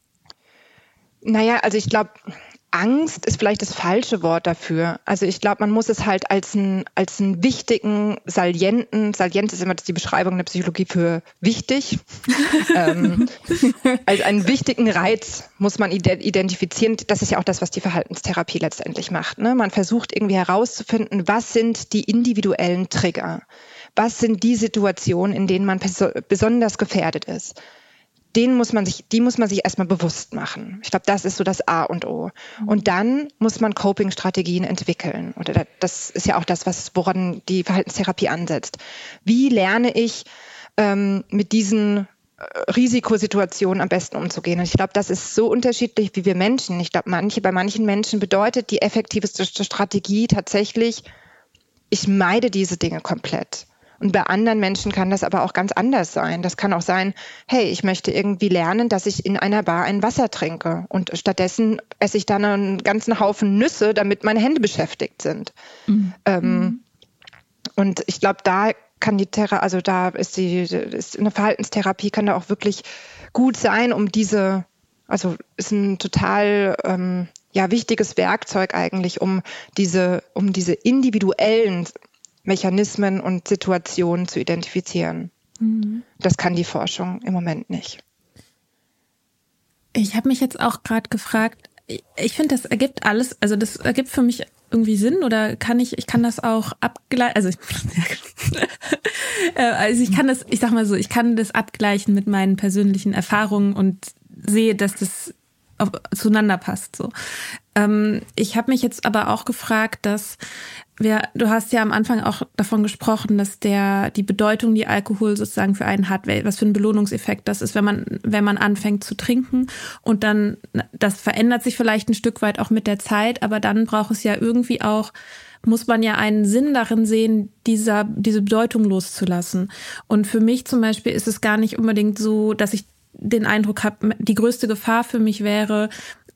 Naja, also ich glaube, Angst ist vielleicht das falsche Wort dafür. Also ich glaube, man muss es halt als einen, als einen wichtigen, salienten, salient ist immer die Beschreibung in der Psychologie für wichtig, [laughs] ähm, als einen wichtigen Reiz muss man identifizieren. Das ist ja auch das, was die Verhaltenstherapie letztendlich macht. Ne? Man versucht irgendwie herauszufinden, was sind die individuellen Trigger? Was sind die Situationen, in denen man besonders gefährdet ist? den muss man sich, die muss man sich erstmal bewusst machen. Ich glaube, das ist so das A und O. Und dann muss man Coping-Strategien entwickeln. Oder das ist ja auch das, was, woran die Verhaltenstherapie ansetzt. Wie lerne ich ähm, mit diesen äh, Risikosituationen am besten umzugehen. Und ich glaube, das ist so unterschiedlich wie wir Menschen. Ich glaube, manche, bei manchen Menschen bedeutet die effektivste Strategie tatsächlich, ich meide diese Dinge komplett. Und bei anderen Menschen kann das aber auch ganz anders sein. Das kann auch sein, hey, ich möchte irgendwie lernen, dass ich in einer Bar ein Wasser trinke und stattdessen esse ich dann einen ganzen Haufen Nüsse, damit meine Hände beschäftigt sind. Mhm. Ähm, und ich glaube, da kann die Therapie, also da ist die, ist eine Verhaltenstherapie kann da auch wirklich gut sein, um diese, also ist ein total ähm, ja wichtiges Werkzeug eigentlich, um diese, um diese individuellen Mechanismen und Situationen zu identifizieren. Mhm. Das kann die Forschung im Moment nicht. Ich habe mich jetzt auch gerade gefragt, ich finde, das ergibt alles, also das ergibt für mich irgendwie Sinn oder kann ich, ich kann das auch abgleichen, also, [laughs] äh, also ich kann das, ich sag mal so, ich kann das abgleichen mit meinen persönlichen Erfahrungen und sehe, dass das auf, zueinander passt. So. Ähm, ich habe mich jetzt aber auch gefragt, dass wir, du hast ja am Anfang auch davon gesprochen, dass der die Bedeutung, die Alkohol sozusagen für einen hat, was für ein Belohnungseffekt das ist, wenn man wenn man anfängt zu trinken und dann das verändert sich vielleicht ein Stück weit auch mit der Zeit, aber dann braucht es ja irgendwie auch muss man ja einen Sinn darin sehen, dieser, diese Bedeutung loszulassen. Und für mich zum Beispiel ist es gar nicht unbedingt so, dass ich den Eindruck habe, die größte Gefahr für mich wäre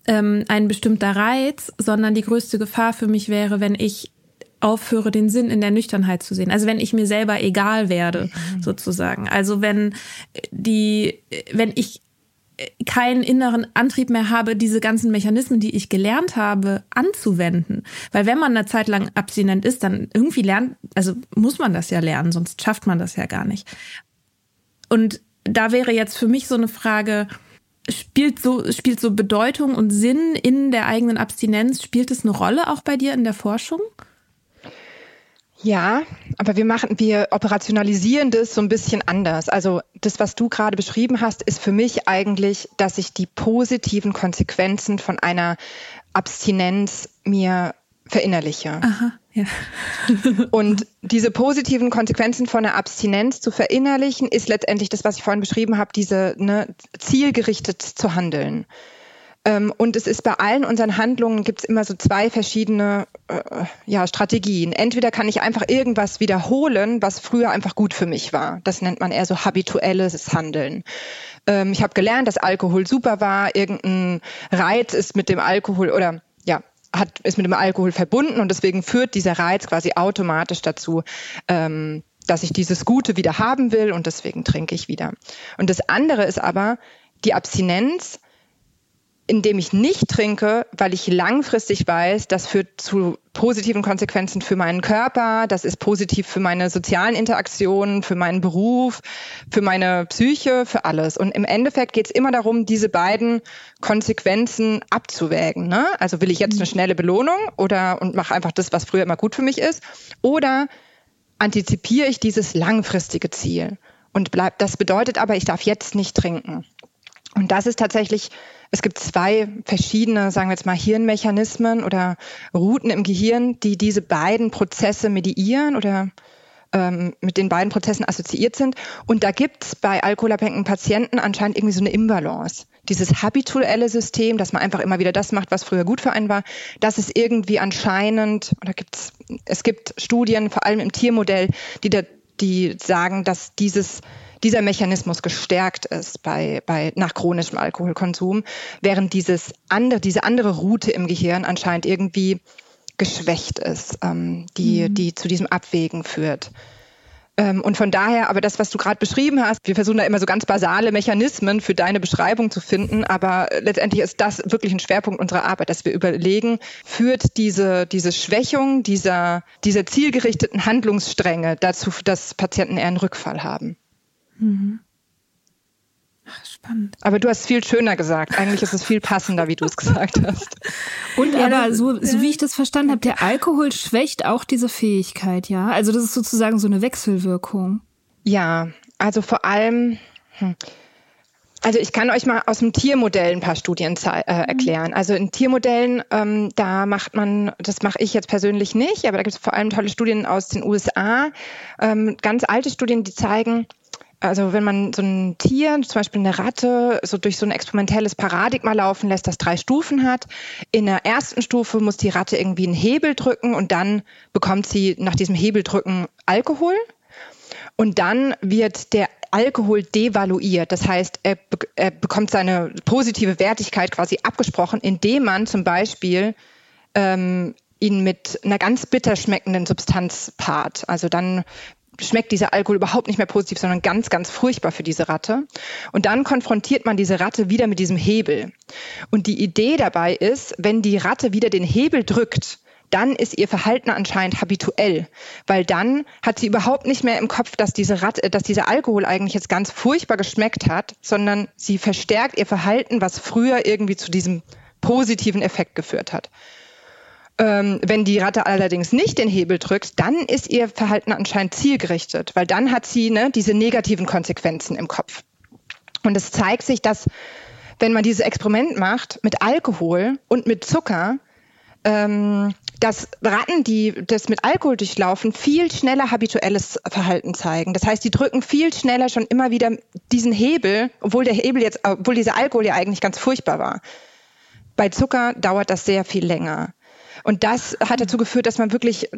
ähm, ein bestimmter Reiz, sondern die größte Gefahr für mich wäre, wenn ich aufhöre, den Sinn in der Nüchternheit zu sehen. Also wenn ich mir selber egal werde, mhm. sozusagen. Also wenn die, wenn ich keinen inneren Antrieb mehr habe, diese ganzen Mechanismen, die ich gelernt habe, anzuwenden. Weil wenn man eine Zeit lang abstinent ist, dann irgendwie lernt, also muss man das ja lernen, sonst schafft man das ja gar nicht. Und da wäre jetzt für mich so eine Frage, spielt so, spielt so Bedeutung und Sinn in der eigenen Abstinenz, spielt es eine Rolle auch bei dir in der Forschung? Ja, aber wir machen, wir operationalisieren das so ein bisschen anders. Also das, was du gerade beschrieben hast, ist für mich eigentlich, dass ich die positiven Konsequenzen von einer Abstinenz mir verinnerliche. Aha, ja. [laughs] und diese positiven Konsequenzen von der Abstinenz zu verinnerlichen, ist letztendlich das, was ich vorhin beschrieben habe, diese ne, zielgerichtet zu handeln. Ähm, und es ist bei allen unseren Handlungen gibt es immer so zwei verschiedene äh, ja, Strategien. Entweder kann ich einfach irgendwas wiederholen, was früher einfach gut für mich war. Das nennt man eher so habituelles Handeln. Ähm, ich habe gelernt, dass Alkohol super war. Irgendein Reiz ist mit dem Alkohol oder ja, hat, ist mit dem Alkohol verbunden und deswegen führt dieser Reiz quasi automatisch dazu, ähm, dass ich dieses Gute wieder haben will und deswegen trinke ich wieder. Und das andere ist aber, die Abstinenz indem ich nicht trinke, weil ich langfristig weiß, das führt zu positiven Konsequenzen für meinen Körper, das ist positiv für meine sozialen Interaktionen, für meinen Beruf, für meine Psyche, für alles. Und im Endeffekt geht es immer darum, diese beiden Konsequenzen abzuwägen. Ne? Also will ich jetzt eine schnelle Belohnung oder und mache einfach das, was früher immer gut für mich ist, oder antizipiere ich dieses langfristige Ziel und bleib. Das bedeutet aber, ich darf jetzt nicht trinken. Und das ist tatsächlich es gibt zwei verschiedene, sagen wir jetzt mal, Hirnmechanismen oder Routen im Gehirn, die diese beiden Prozesse mediieren oder ähm, mit den beiden Prozessen assoziiert sind. Und da gibt es bei alkoholabhängigen Patienten anscheinend irgendwie so eine Imbalance. Dieses habituelle System, dass man einfach immer wieder das macht, was früher gut für einen war, das ist irgendwie anscheinend, oder gibt's, es gibt Studien, vor allem im Tiermodell, die, da, die sagen, dass dieses dieser Mechanismus gestärkt ist bei, bei, nach chronischem Alkoholkonsum, während dieses andere, diese andere Route im Gehirn anscheinend irgendwie geschwächt ist, ähm, die, mhm. die zu diesem Abwägen führt. Ähm, und von daher, aber das, was du gerade beschrieben hast, wir versuchen da immer so ganz basale Mechanismen für deine Beschreibung zu finden, aber letztendlich ist das wirklich ein Schwerpunkt unserer Arbeit, dass wir überlegen, führt diese, diese Schwächung dieser, dieser zielgerichteten Handlungsstränge dazu, dass Patienten eher einen Rückfall haben. Mhm. Ach, spannend. Aber du hast viel schöner gesagt. Eigentlich ist es viel passender, wie du es gesagt hast. Und ja, aber so, so wie ich das verstanden habe, der Alkohol schwächt auch diese Fähigkeit, ja? Also das ist sozusagen so eine Wechselwirkung. Ja, also vor allem, hm. also ich kann euch mal aus dem Tiermodell ein paar Studien äh, mhm. erklären. Also in Tiermodellen, ähm, da macht man, das mache ich jetzt persönlich nicht, aber da gibt es vor allem tolle Studien aus den USA, ähm, ganz alte Studien, die zeigen, also wenn man so ein Tier, zum Beispiel eine Ratte, so durch so ein experimentelles Paradigma laufen lässt, das drei Stufen hat. In der ersten Stufe muss die Ratte irgendwie einen Hebel drücken und dann bekommt sie nach diesem Hebeldrücken Alkohol. Und dann wird der Alkohol devaluiert. Das heißt, er, er bekommt seine positive Wertigkeit quasi abgesprochen, indem man zum Beispiel ähm, ihn mit einer ganz bitter schmeckenden Substanz paart. Also dann schmeckt dieser Alkohol überhaupt nicht mehr positiv, sondern ganz, ganz furchtbar für diese Ratte. Und dann konfrontiert man diese Ratte wieder mit diesem Hebel. Und die Idee dabei ist, wenn die Ratte wieder den Hebel drückt, dann ist ihr Verhalten anscheinend habituell, weil dann hat sie überhaupt nicht mehr im Kopf, dass diese Ratte, dass dieser Alkohol eigentlich jetzt ganz furchtbar geschmeckt hat, sondern sie verstärkt ihr Verhalten, was früher irgendwie zu diesem positiven Effekt geführt hat. Ähm, wenn die Ratte allerdings nicht den Hebel drückt, dann ist ihr Verhalten anscheinend zielgerichtet, weil dann hat sie ne, diese negativen Konsequenzen im Kopf. Und es zeigt sich, dass wenn man dieses Experiment macht mit Alkohol und mit Zucker, ähm, dass Ratten, die das mit Alkohol durchlaufen, viel schneller habituelles Verhalten zeigen. Das heißt, die drücken viel schneller schon immer wieder diesen Hebel, obwohl der Hebel jetzt, obwohl dieser Alkohol ja eigentlich ganz furchtbar war. Bei Zucker dauert das sehr viel länger. Und das hat dazu geführt, dass man wirklich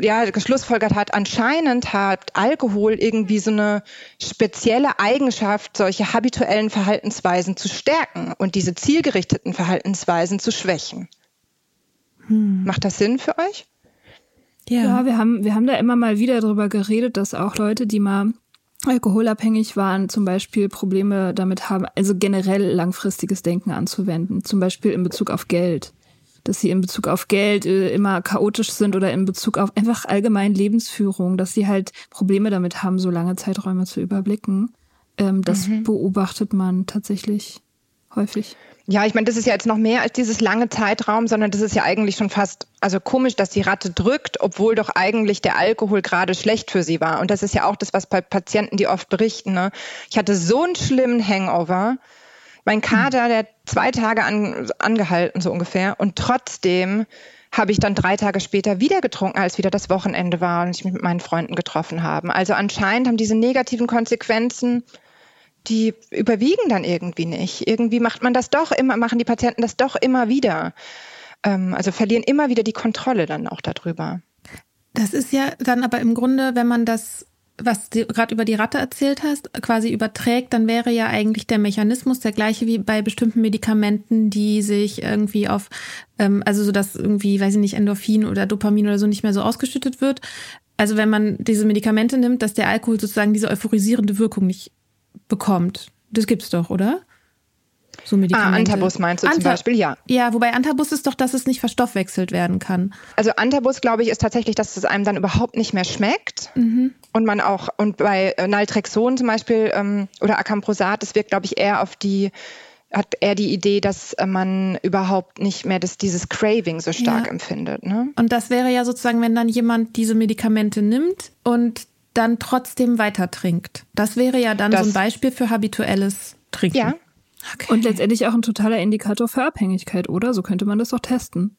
ja, geschlussfolgert hat, anscheinend hat Alkohol irgendwie so eine spezielle Eigenschaft, solche habituellen Verhaltensweisen zu stärken und diese zielgerichteten Verhaltensweisen zu schwächen. Hm. Macht das Sinn für euch? Ja. ja, wir haben, wir haben da immer mal wieder drüber geredet, dass auch Leute, die mal alkoholabhängig waren, zum Beispiel Probleme damit haben, also generell langfristiges Denken anzuwenden, zum Beispiel in Bezug auf Geld. Dass sie in Bezug auf Geld äh, immer chaotisch sind oder in Bezug auf einfach allgemein Lebensführung, dass sie halt Probleme damit haben, so lange Zeiträume zu überblicken. Ähm, das mhm. beobachtet man tatsächlich häufig. Ja, ich meine, das ist ja jetzt noch mehr als dieses lange Zeitraum, sondern das ist ja eigentlich schon fast, also komisch, dass die Ratte drückt, obwohl doch eigentlich der Alkohol gerade schlecht für sie war. Und das ist ja auch das, was bei Patienten, die oft berichten. Ne? Ich hatte so einen schlimmen Hangover. Mein Kater, der hat zwei Tage an, angehalten, so ungefähr. Und trotzdem habe ich dann drei Tage später wieder getrunken, als wieder das Wochenende war und ich mich mit meinen Freunden getroffen habe. Also anscheinend haben diese negativen Konsequenzen die überwiegen dann irgendwie nicht. Irgendwie macht man das doch immer, machen die Patienten das doch immer wieder. Ähm, also verlieren immer wieder die Kontrolle dann auch darüber. Das ist ja dann aber im Grunde, wenn man das, was du gerade über die Ratte erzählt hast, quasi überträgt, dann wäre ja eigentlich der Mechanismus der gleiche wie bei bestimmten Medikamenten, die sich irgendwie auf, ähm, also so dass irgendwie, weiß ich nicht, Endorphin oder Dopamin oder so nicht mehr so ausgeschüttet wird. Also wenn man diese Medikamente nimmt, dass der Alkohol sozusagen diese euphorisierende Wirkung nicht bekommt. Das gibt's doch, oder? So Medikamente. Ah, Antabus meinst du Anta zum Beispiel, ja. Ja, wobei Antabus ist doch, dass es nicht verstoffwechselt werden kann. Also Antabus, glaube ich, ist tatsächlich, dass es einem dann überhaupt nicht mehr schmeckt. Mhm. Und man auch, und bei Naltrexon zum Beispiel ähm, oder Acamprosat, das wirkt, glaube ich, eher auf die hat er die Idee, dass man überhaupt nicht mehr das, dieses Craving so stark ja. empfindet. Ne? Und das wäre ja sozusagen, wenn dann jemand diese Medikamente nimmt und dann trotzdem weiter trinkt. Das wäre ja dann das, so ein Beispiel für habituelles Trinken. Ja. Okay. Und letztendlich auch ein totaler Indikator für Abhängigkeit, oder? So könnte man das doch testen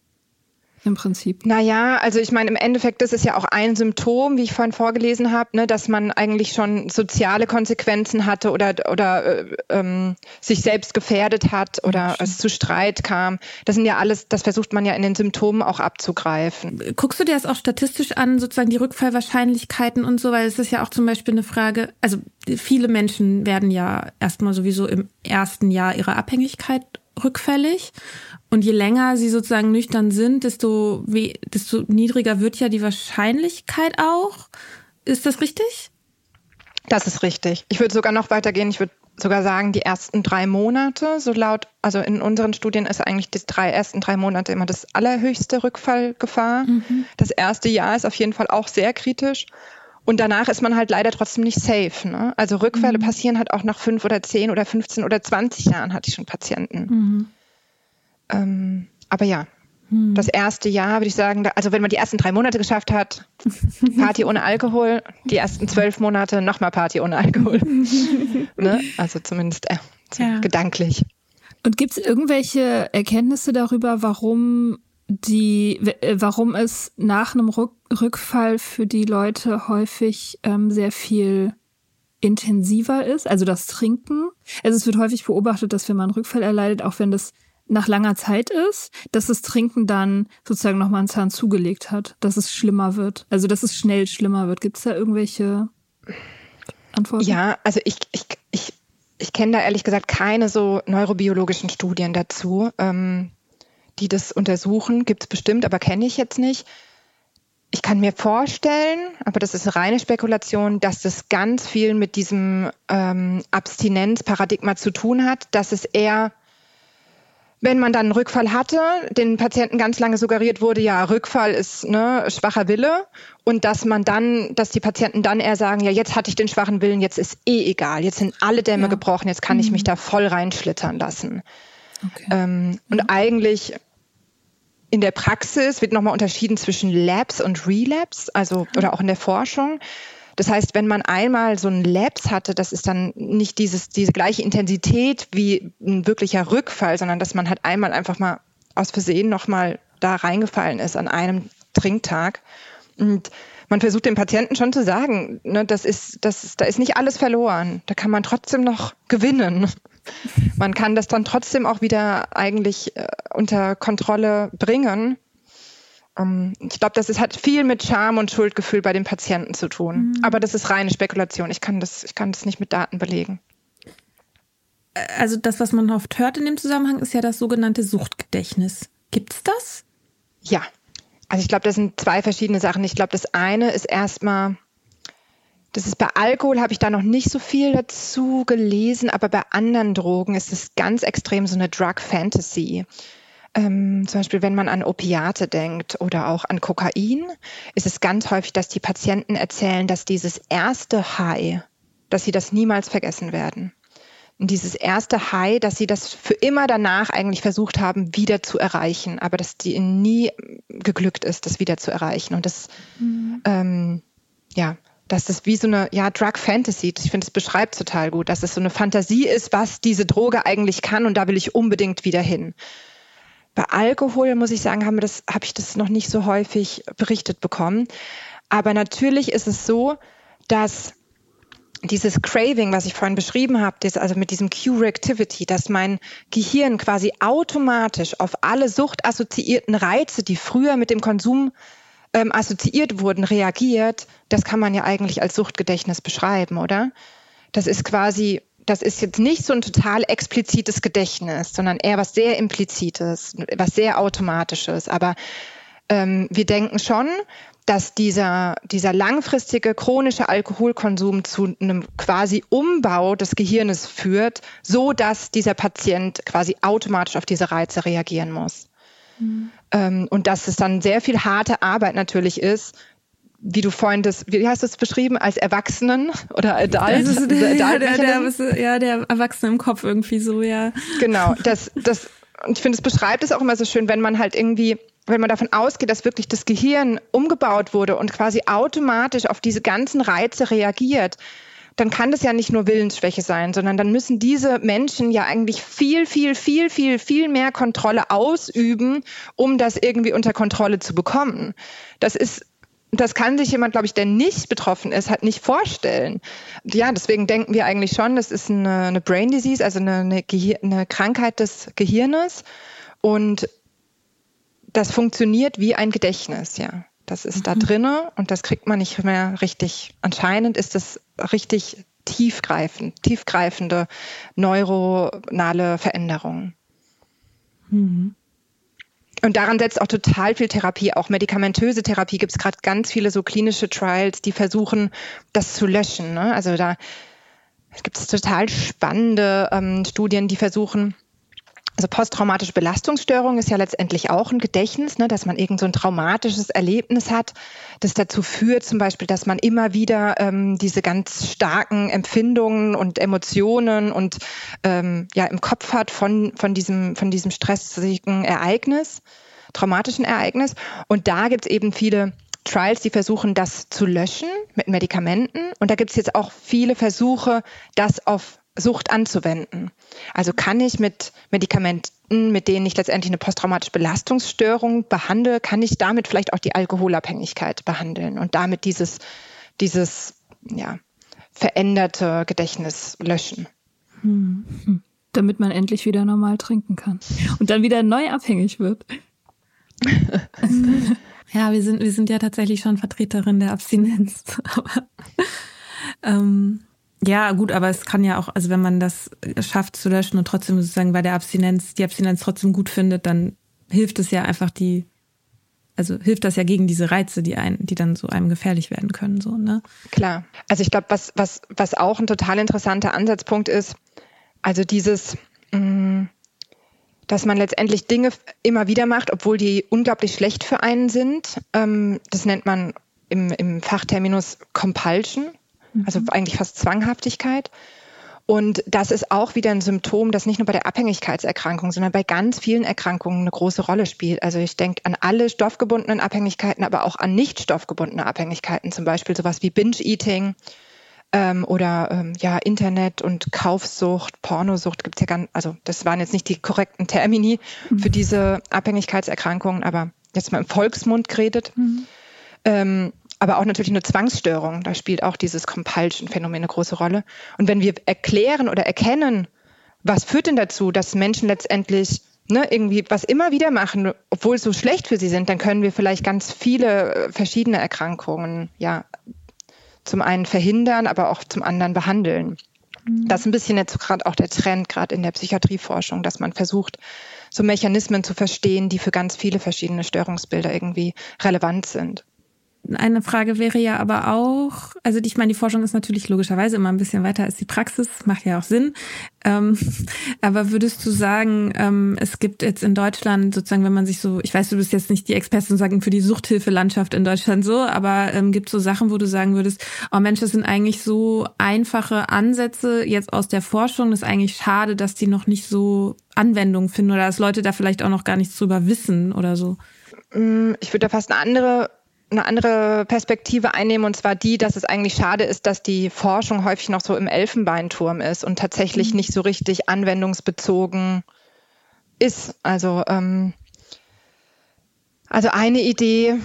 im Prinzip. Naja, also ich meine, im Endeffekt, ist ja auch ein Symptom, wie ich vorhin vorgelesen habe, ne, dass man eigentlich schon soziale Konsequenzen hatte oder, oder äh, ähm, sich selbst gefährdet hat oder es zu Streit kam. Das sind ja alles, das versucht man ja in den Symptomen auch abzugreifen. Guckst du dir das auch statistisch an, sozusagen die Rückfallwahrscheinlichkeiten und so, weil es ist ja auch zum Beispiel eine Frage, also viele Menschen werden ja erstmal sowieso im ersten Jahr ihrer Abhängigkeit rückfällig. Und je länger sie sozusagen nüchtern sind, desto, we desto niedriger wird ja die Wahrscheinlichkeit auch. Ist das richtig? Das ist richtig. Ich würde sogar noch weitergehen. Ich würde sogar sagen, die ersten drei Monate, so laut, also in unseren Studien ist eigentlich die drei, ersten drei Monate immer das allerhöchste Rückfallgefahr. Mhm. Das erste Jahr ist auf jeden Fall auch sehr kritisch. Und danach ist man halt leider trotzdem nicht safe. Ne? Also Rückfälle mhm. passieren halt auch nach fünf oder zehn oder 15 oder 20 Jahren hatte ich schon Patienten. Mhm. Ähm, aber ja, mhm. das erste Jahr würde ich sagen, also wenn man die ersten drei Monate geschafft hat, [laughs] Party ohne Alkohol, die ersten zwölf Monate nochmal Party ohne Alkohol. [laughs] ne? Also zumindest äh, ja. gedanklich. Und gibt es irgendwelche Erkenntnisse darüber, warum die, äh, warum es nach einem Rück Rückfall für die Leute häufig ähm, sehr viel intensiver ist, also das Trinken. Also es wird häufig beobachtet, dass wenn man einen Rückfall erleidet, auch wenn das nach langer Zeit ist, dass das Trinken dann sozusagen nochmal einen Zahn zugelegt hat, dass es schlimmer wird. Also dass es schnell schlimmer wird. Gibt es da irgendwelche Antworten? Ja, also ich, ich, ich, ich kenne da ehrlich gesagt keine so neurobiologischen Studien dazu. Ähm, die das untersuchen. Gibt es bestimmt, aber kenne ich jetzt nicht. Ich kann mir vorstellen, aber das ist reine Spekulation, dass das ganz viel mit diesem ähm, Abstinenzparadigma zu tun hat, dass es eher, wenn man dann einen Rückfall hatte, den Patienten ganz lange suggeriert wurde, ja, Rückfall ist ne, schwacher Wille und dass man dann, dass die Patienten dann eher sagen, ja, jetzt hatte ich den schwachen Willen, jetzt ist eh egal, jetzt sind alle Dämme ja. gebrochen, jetzt kann mhm. ich mich da voll reinschlittern lassen. Okay. Ähm, und mhm. eigentlich in der Praxis wird nochmal unterschieden zwischen Labs und Relapse, also oder auch in der Forschung. Das heißt, wenn man einmal so ein Labs hatte, das ist dann nicht dieses, diese gleiche Intensität wie ein wirklicher Rückfall, sondern dass man halt einmal einfach mal aus Versehen nochmal da reingefallen ist an einem Trinktag. Und man versucht dem Patienten schon zu sagen, ne, das ist, das, da ist nicht alles verloren. Da kann man trotzdem noch gewinnen man kann das dann trotzdem auch wieder eigentlich äh, unter Kontrolle bringen. Ähm, ich glaube, das ist, hat viel mit Scham und Schuldgefühl bei den Patienten zu tun. Mhm. Aber das ist reine Spekulation. Ich kann, das, ich kann das nicht mit Daten belegen. Äh, also das, was man oft hört in dem Zusammenhang, ist ja das sogenannte Suchtgedächtnis. Gibt es das? Ja. Also ich glaube, das sind zwei verschiedene Sachen. Ich glaube, das eine ist erstmal, das ist bei Alkohol habe ich da noch nicht so viel dazu gelesen, aber bei anderen Drogen ist es ganz extrem so eine Drug Fantasy. Ähm, zum Beispiel, wenn man an Opiate denkt oder auch an Kokain, ist es ganz häufig, dass die Patienten erzählen, dass dieses erste High, dass sie das niemals vergessen werden. Und dieses erste High, dass sie das für immer danach eigentlich versucht haben, wieder zu erreichen, aber dass die nie geglückt ist, das wieder zu erreichen. Und das, mhm. ähm, ja, dass das wie so eine ja, Drug Fantasy, ich finde, es beschreibt total gut, dass es so eine Fantasie ist, was diese Droge eigentlich kann und da will ich unbedingt wieder hin. Bei Alkohol muss ich sagen, habe hab ich das noch nicht so häufig berichtet bekommen. Aber natürlich ist es so, dass dieses Craving, was ich vorhin beschrieben habe, also mit diesem Q-Reactivity, dass mein Gehirn quasi automatisch auf alle suchtassoziierten Reize, die früher mit dem Konsum ähm, assoziiert wurden, reagiert, das kann man ja eigentlich als Suchtgedächtnis beschreiben, oder? Das ist quasi, das ist jetzt nicht so ein total explizites Gedächtnis, sondern eher was sehr implizites, was sehr automatisches. Aber ähm, wir denken schon, dass dieser, dieser langfristige chronische Alkoholkonsum zu einem quasi Umbau des Gehirnes führt, so dass dieser Patient quasi automatisch auf diese Reize reagieren muss. Mhm. Ähm, und dass es dann sehr viel harte Arbeit natürlich ist, wie du vorhin das, wie hast du es beschrieben, als Erwachsenen oder Adult? Also, [laughs] ja, der, der, ja, der Erwachsene im Kopf irgendwie so, ja. Genau, das, das, und ich finde, es beschreibt es auch immer so schön, wenn man halt irgendwie, wenn man davon ausgeht, dass wirklich das Gehirn umgebaut wurde und quasi automatisch auf diese ganzen Reize reagiert, dann kann das ja nicht nur Willensschwäche sein, sondern dann müssen diese Menschen ja eigentlich viel, viel, viel, viel, viel mehr Kontrolle ausüben, um das irgendwie unter Kontrolle zu bekommen. Das ist das kann sich jemand, glaube ich, der nicht betroffen ist, halt nicht vorstellen. Ja, deswegen denken wir eigentlich schon, das ist eine, eine Brain Disease, also eine, eine, eine Krankheit des Gehirnes. Und das funktioniert wie ein Gedächtnis, ja. Das ist mhm. da drinne und das kriegt man nicht mehr richtig. Anscheinend ist das richtig tiefgreifend, tiefgreifende neuronale Veränderungen. Mhm. Und daran setzt auch total viel Therapie, auch medikamentöse Therapie. Gibt es gerade ganz viele so klinische Trials, die versuchen, das zu löschen. Ne? Also da gibt es total spannende ähm, Studien, die versuchen, also posttraumatische Belastungsstörung ist ja letztendlich auch ein Gedächtnis, ne, dass man irgend so ein traumatisches Erlebnis hat, das dazu führt zum Beispiel, dass man immer wieder ähm, diese ganz starken Empfindungen und Emotionen und ähm, ja im Kopf hat von, von diesem, von diesem stressigen Ereignis, traumatischen Ereignis. Und da gibt es eben viele Trials, die versuchen, das zu löschen mit Medikamenten. Und da gibt es jetzt auch viele Versuche, das auf Sucht anzuwenden. Also kann ich mit Medikamenten, mit denen ich letztendlich eine posttraumatische Belastungsstörung behandle, kann ich damit vielleicht auch die Alkoholabhängigkeit behandeln und damit dieses, dieses ja, veränderte Gedächtnis löschen. Hm. hm. [laughs] Damit man endlich wieder normal trinken kann und dann wieder neu abhängig wird. [laughs] ja, wir sind, wir sind ja tatsächlich schon Vertreterin der Abstinenz. [laughs] Aber, ähm, ja, gut, aber es kann ja auch, also wenn man das schafft zu löschen und trotzdem sozusagen bei der Abstinenz, die Abstinenz trotzdem gut findet, dann hilft es ja einfach die, also hilft das ja gegen diese Reize, die ein, die dann so einem gefährlich werden können, so, ne? Klar. Also ich glaube, was, was, was auch ein total interessanter Ansatzpunkt ist, also dieses, mm, dass man letztendlich Dinge immer wieder macht, obwohl die unglaublich schlecht für einen sind. Ähm, das nennt man im, im Fachterminus Compulsion also mhm. eigentlich fast Zwanghaftigkeit. Und das ist auch wieder ein Symptom, das nicht nur bei der Abhängigkeitserkrankung, sondern bei ganz vielen Erkrankungen eine große Rolle spielt. Also ich denke an alle stoffgebundenen Abhängigkeiten, aber auch an nicht stoffgebundene Abhängigkeiten, zum Beispiel sowas wie Binge-Eating ähm, oder ähm, ja Internet und Kaufsucht, Pornosucht gibt's ja ganz, also das waren jetzt nicht die korrekten Termini mhm. für diese Abhängigkeitserkrankungen, aber jetzt mal im Volksmund geredet. Mhm. Ähm, aber auch natürlich eine Zwangsstörung. Da spielt auch dieses Compulsion-Phänomen eine große Rolle. Und wenn wir erklären oder erkennen, was führt denn dazu, dass Menschen letztendlich ne, irgendwie was immer wieder machen, obwohl es so schlecht für sie sind, dann können wir vielleicht ganz viele äh, verschiedene Erkrankungen ja zum einen verhindern, aber auch zum anderen behandeln. Mhm. Das ist ein bisschen jetzt gerade auch der Trend, gerade in der Psychiatrieforschung, dass man versucht, so Mechanismen zu verstehen, die für ganz viele verschiedene Störungsbilder irgendwie relevant sind. Eine Frage wäre ja aber auch, also ich meine, die Forschung ist natürlich logischerweise immer ein bisschen weiter als die Praxis, macht ja auch Sinn. Ähm, [laughs] aber würdest du sagen, ähm, es gibt jetzt in Deutschland sozusagen, wenn man sich so, ich weiß, du bist jetzt nicht die Expertin sagen für die Suchthilfelandschaft in Deutschland so, aber ähm, gibt so Sachen, wo du sagen würdest, oh Mensch, das sind eigentlich so einfache Ansätze jetzt aus der Forschung, das ist eigentlich schade, dass die noch nicht so Anwendung finden oder dass Leute da vielleicht auch noch gar nichts drüber wissen oder so. Mm, ich würde da fast eine andere eine andere Perspektive einnehmen, und zwar die, dass es eigentlich schade ist, dass die Forschung häufig noch so im Elfenbeinturm ist und tatsächlich mhm. nicht so richtig anwendungsbezogen ist. Also, ähm, also eine Idee,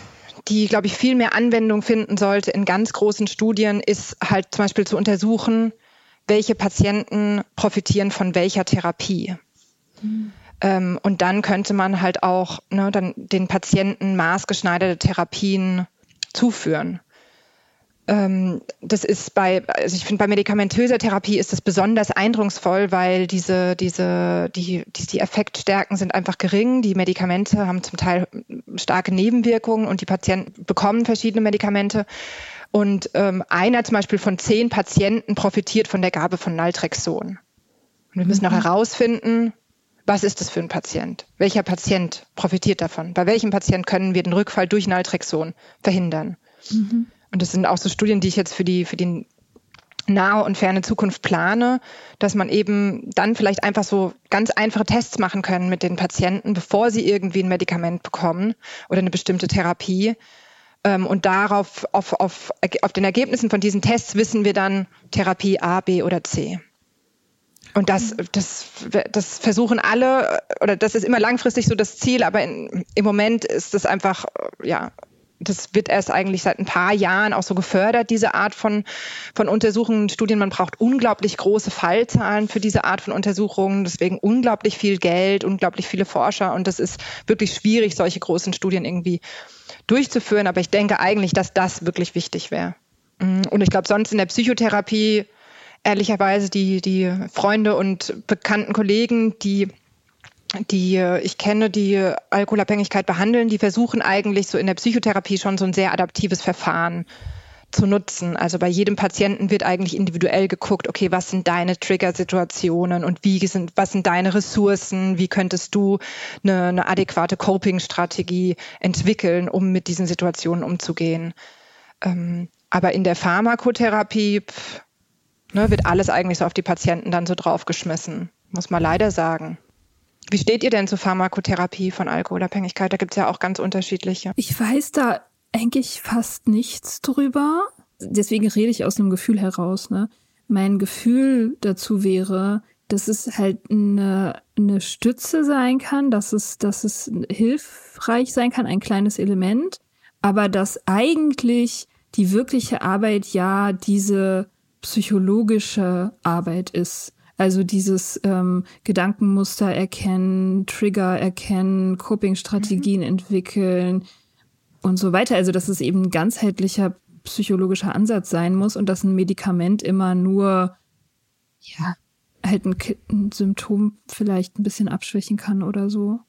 die, glaube ich, viel mehr Anwendung finden sollte in ganz großen Studien, ist halt zum Beispiel zu untersuchen, welche Patienten profitieren von welcher Therapie. Mhm. Ähm, und dann könnte man halt auch ne, dann den Patienten maßgeschneiderte Therapien zuführen. Ähm, das ist bei, also ich finde, bei medikamentöser Therapie ist das besonders eindrucksvoll, weil diese, diese, die, die, die Effektstärken sind einfach gering. Die Medikamente haben zum Teil starke Nebenwirkungen und die Patienten bekommen verschiedene Medikamente. Und ähm, einer zum Beispiel von zehn Patienten profitiert von der Gabe von Naltrexon. Und wir müssen mhm. auch herausfinden, was ist das für ein Patient? Welcher Patient profitiert davon? Bei welchem Patient können wir den Rückfall durch Naltrexon verhindern? Mhm. Und das sind auch so Studien, die ich jetzt für die, für die nahe und ferne Zukunft plane, dass man eben dann vielleicht einfach so ganz einfache Tests machen können mit den Patienten, bevor sie irgendwie ein Medikament bekommen oder eine bestimmte Therapie. Ähm, und darauf, auf, auf, auf den Ergebnissen von diesen Tests wissen wir dann Therapie A, B oder C. Und das, das, das versuchen alle, oder das ist immer langfristig so das Ziel, aber in, im Moment ist das einfach, ja, das wird erst eigentlich seit ein paar Jahren auch so gefördert, diese Art von, von Untersuchungen, Studien. Man braucht unglaublich große Fallzahlen für diese Art von Untersuchungen, deswegen unglaublich viel Geld, unglaublich viele Forscher und das ist wirklich schwierig, solche großen Studien irgendwie durchzuführen. Aber ich denke eigentlich, dass das wirklich wichtig wäre. Und ich glaube, sonst in der Psychotherapie ehrlicherweise die, die Freunde und bekannten Kollegen, die die ich kenne, die Alkoholabhängigkeit behandeln, die versuchen eigentlich so in der Psychotherapie schon so ein sehr adaptives Verfahren zu nutzen. Also bei jedem Patienten wird eigentlich individuell geguckt, okay, was sind deine Trigger-Situationen und wie sind, was sind deine Ressourcen? Wie könntest du eine, eine adäquate Coping-Strategie entwickeln, um mit diesen Situationen umzugehen? Ähm, aber in der Pharmakotherapie, pff, ne, wird alles eigentlich so auf die Patienten dann so draufgeschmissen, muss man leider sagen. Wie steht ihr denn zur Pharmakotherapie von Alkoholabhängigkeit? Da gibt es ja auch ganz unterschiedliche. Ich weiß da eigentlich fast nichts drüber. Deswegen rede ich aus einem Gefühl heraus. Ne? Mein Gefühl dazu wäre, dass es halt eine, eine Stütze sein kann, dass es, dass es hilfreich sein kann, ein kleines Element, aber dass eigentlich die wirkliche Arbeit ja diese psychologische Arbeit ist. Also dieses ähm, Gedankenmuster erkennen, Trigger erkennen, Coping-Strategien mhm. entwickeln und so weiter. Also dass es eben ein ganzheitlicher psychologischer Ansatz sein muss und dass ein Medikament immer nur ja halt ein, ein Symptom vielleicht ein bisschen abschwächen kann oder so.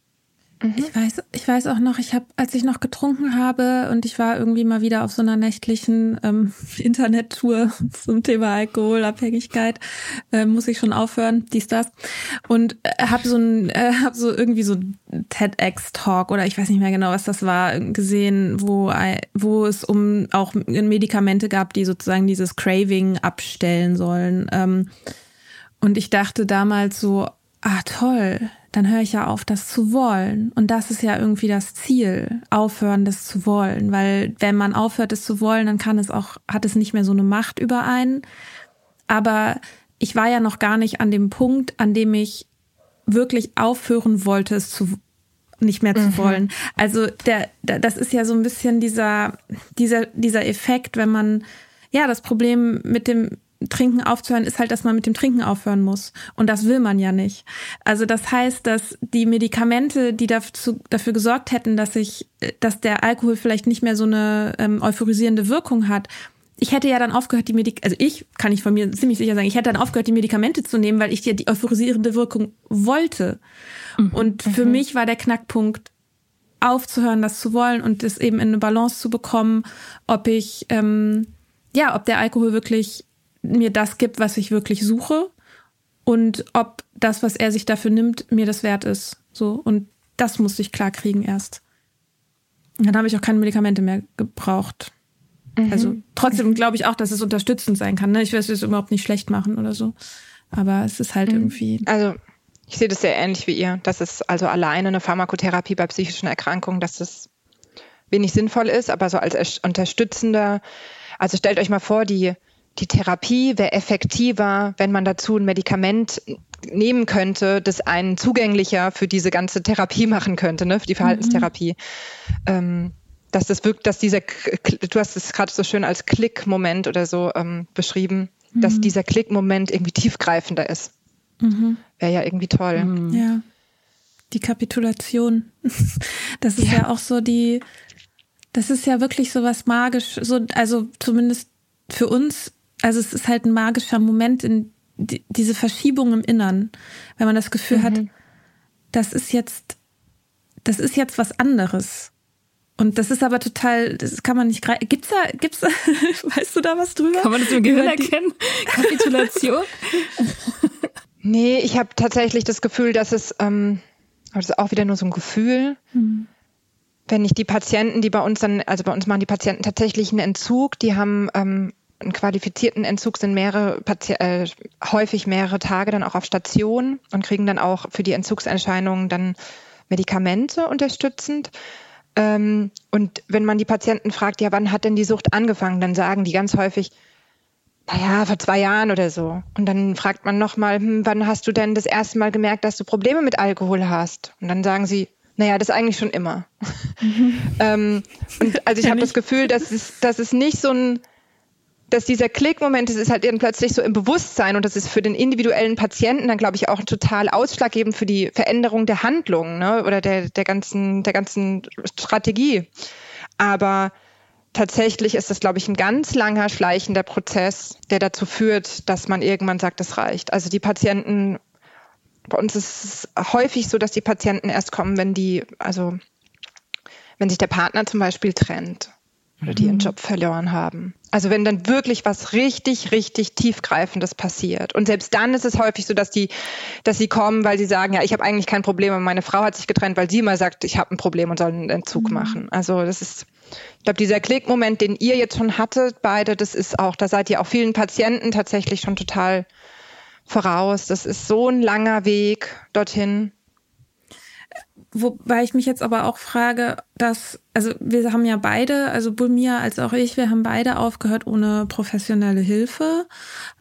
Mhm. Ich weiß, ich weiß auch noch, ich habe, als ich noch getrunken habe und ich war irgendwie mal wieder auf so einer nächtlichen ähm, [laughs] Internettour [laughs] zum Thema Alkoholabhängigkeit, äh, muss ich schon aufhören, dies das und äh, habe so ein, äh, habe so irgendwie so TEDx Talk oder ich weiß nicht mehr genau, was das war, gesehen, wo wo es um auch Medikamente gab, die sozusagen dieses Craving abstellen sollen. Ähm, und ich dachte damals so, ah toll, dann höre ich ja auf, das zu wollen. Und das ist ja irgendwie das Ziel, aufhören, das zu wollen. Weil wenn man aufhört, es zu wollen, dann kann es auch, hat es nicht mehr so eine Macht über einen. Aber ich war ja noch gar nicht an dem Punkt, an dem ich wirklich aufhören wollte, es zu nicht mehr zu mhm. wollen. Also der, der, das ist ja so ein bisschen dieser, dieser, dieser Effekt, wenn man, ja, das Problem mit dem Trinken aufzuhören, ist halt, dass man mit dem Trinken aufhören muss. Und das will man ja nicht. Also das heißt, dass die Medikamente, die dazu, dafür gesorgt hätten, dass ich, dass der Alkohol vielleicht nicht mehr so eine ähm, euphorisierende Wirkung hat, ich hätte ja dann aufgehört, die Medik also ich kann ich von mir ziemlich sicher sagen, ich hätte dann aufgehört, die Medikamente zu nehmen, weil ich dir die euphorisierende Wirkung wollte. Mhm. Und für mhm. mich war der Knackpunkt, aufzuhören, das zu wollen und das eben in eine Balance zu bekommen, ob ich, ähm, ja, ob der Alkohol wirklich mir das gibt, was ich wirklich suche und ob das, was er sich dafür nimmt, mir das wert ist. So. Und das musste ich klar kriegen erst. Und dann habe ich auch keine Medikamente mehr gebraucht. Mhm. Also trotzdem glaube ich auch, dass es unterstützend sein kann. Ne? Ich will es überhaupt nicht schlecht machen oder so. Aber es ist halt mhm. irgendwie. Also ich sehe das sehr ähnlich wie ihr, dass es also alleine eine Pharmakotherapie bei psychischen Erkrankungen, dass das wenig sinnvoll ist, aber so als unterstützender, also stellt euch mal vor, die, die Therapie wäre effektiver, wenn man dazu ein Medikament nehmen könnte, das einen zugänglicher für diese ganze Therapie machen könnte, ne, für die Verhaltenstherapie. Mhm. Ähm, dass das wirkt, dass dieser, du hast es gerade so schön als Klick-Moment oder so ähm, beschrieben, mhm. dass dieser Klick-Moment irgendwie tiefgreifender ist. Mhm. Wäre ja irgendwie toll. Mhm. Ja. Die Kapitulation. [laughs] Das ist ja. ja. auch so die, das ist ja wirklich so was magisch, so, also zumindest für uns, also es ist halt ein magischer Moment in die, diese Verschiebung im Innern, wenn man das Gefühl mhm. hat, das ist jetzt, das ist jetzt was anderes. Und das ist aber total, das kann man nicht greifen. Gibt's da, gibt's da, [laughs] weißt du da was drüber? Kann man das im Gehirn erkennen? Kapitulation? [laughs] Nee, ich habe tatsächlich das Gefühl, dass es, ähm, das ist auch wieder nur so ein Gefühl, mhm. wenn ich die Patienten, die bei uns dann, also bei uns machen die Patienten tatsächlich einen Entzug, die haben ähm, einen qualifizierten Entzug, sind mehrere Pati äh, häufig mehrere Tage dann auch auf Station und kriegen dann auch für die Entzugserscheinungen dann Medikamente unterstützend. Ähm, und wenn man die Patienten fragt, ja, wann hat denn die Sucht angefangen, dann sagen die ganz häufig, naja, vor zwei Jahren oder so. Und dann fragt man nochmal, hm, wann hast du denn das erste Mal gemerkt, dass du Probleme mit Alkohol hast? Und dann sagen sie, naja, das eigentlich schon immer. Mhm. [laughs] ähm, und also ich habe das Gefühl, dass es, dass es nicht so ein, dass dieser Klickmoment, das ist halt dann plötzlich so im Bewusstsein und das ist für den individuellen Patienten dann, glaube ich, auch total ausschlaggebend für die Veränderung der Handlung ne, oder der, der, ganzen, der ganzen Strategie. Aber tatsächlich ist das, glaube ich, ein ganz langer, schleichender Prozess, der dazu führt, dass man irgendwann sagt, es reicht. Also die Patienten, bei uns ist es häufig so, dass die Patienten erst kommen, wenn die, also wenn sich der Partner zum Beispiel trennt oder die ihren mhm. Job verloren haben. Also wenn dann wirklich was richtig, richtig tiefgreifendes passiert. Und selbst dann ist es häufig so, dass die, dass sie kommen, weil sie sagen, ja, ich habe eigentlich kein Problem, aber meine Frau hat sich getrennt, weil sie immer sagt, ich habe ein Problem und soll einen Entzug mhm. machen. Also das ist, ich glaube, dieser Klickmoment, den ihr jetzt schon hattet, beide, das ist auch, da seid ihr auch vielen Patienten tatsächlich schon total voraus. Das ist so ein langer Weg dorthin. Wobei ich mich jetzt aber auch frage, dass, also wir haben ja beide, also sowohl Mia als auch ich, wir haben beide aufgehört ohne professionelle Hilfe.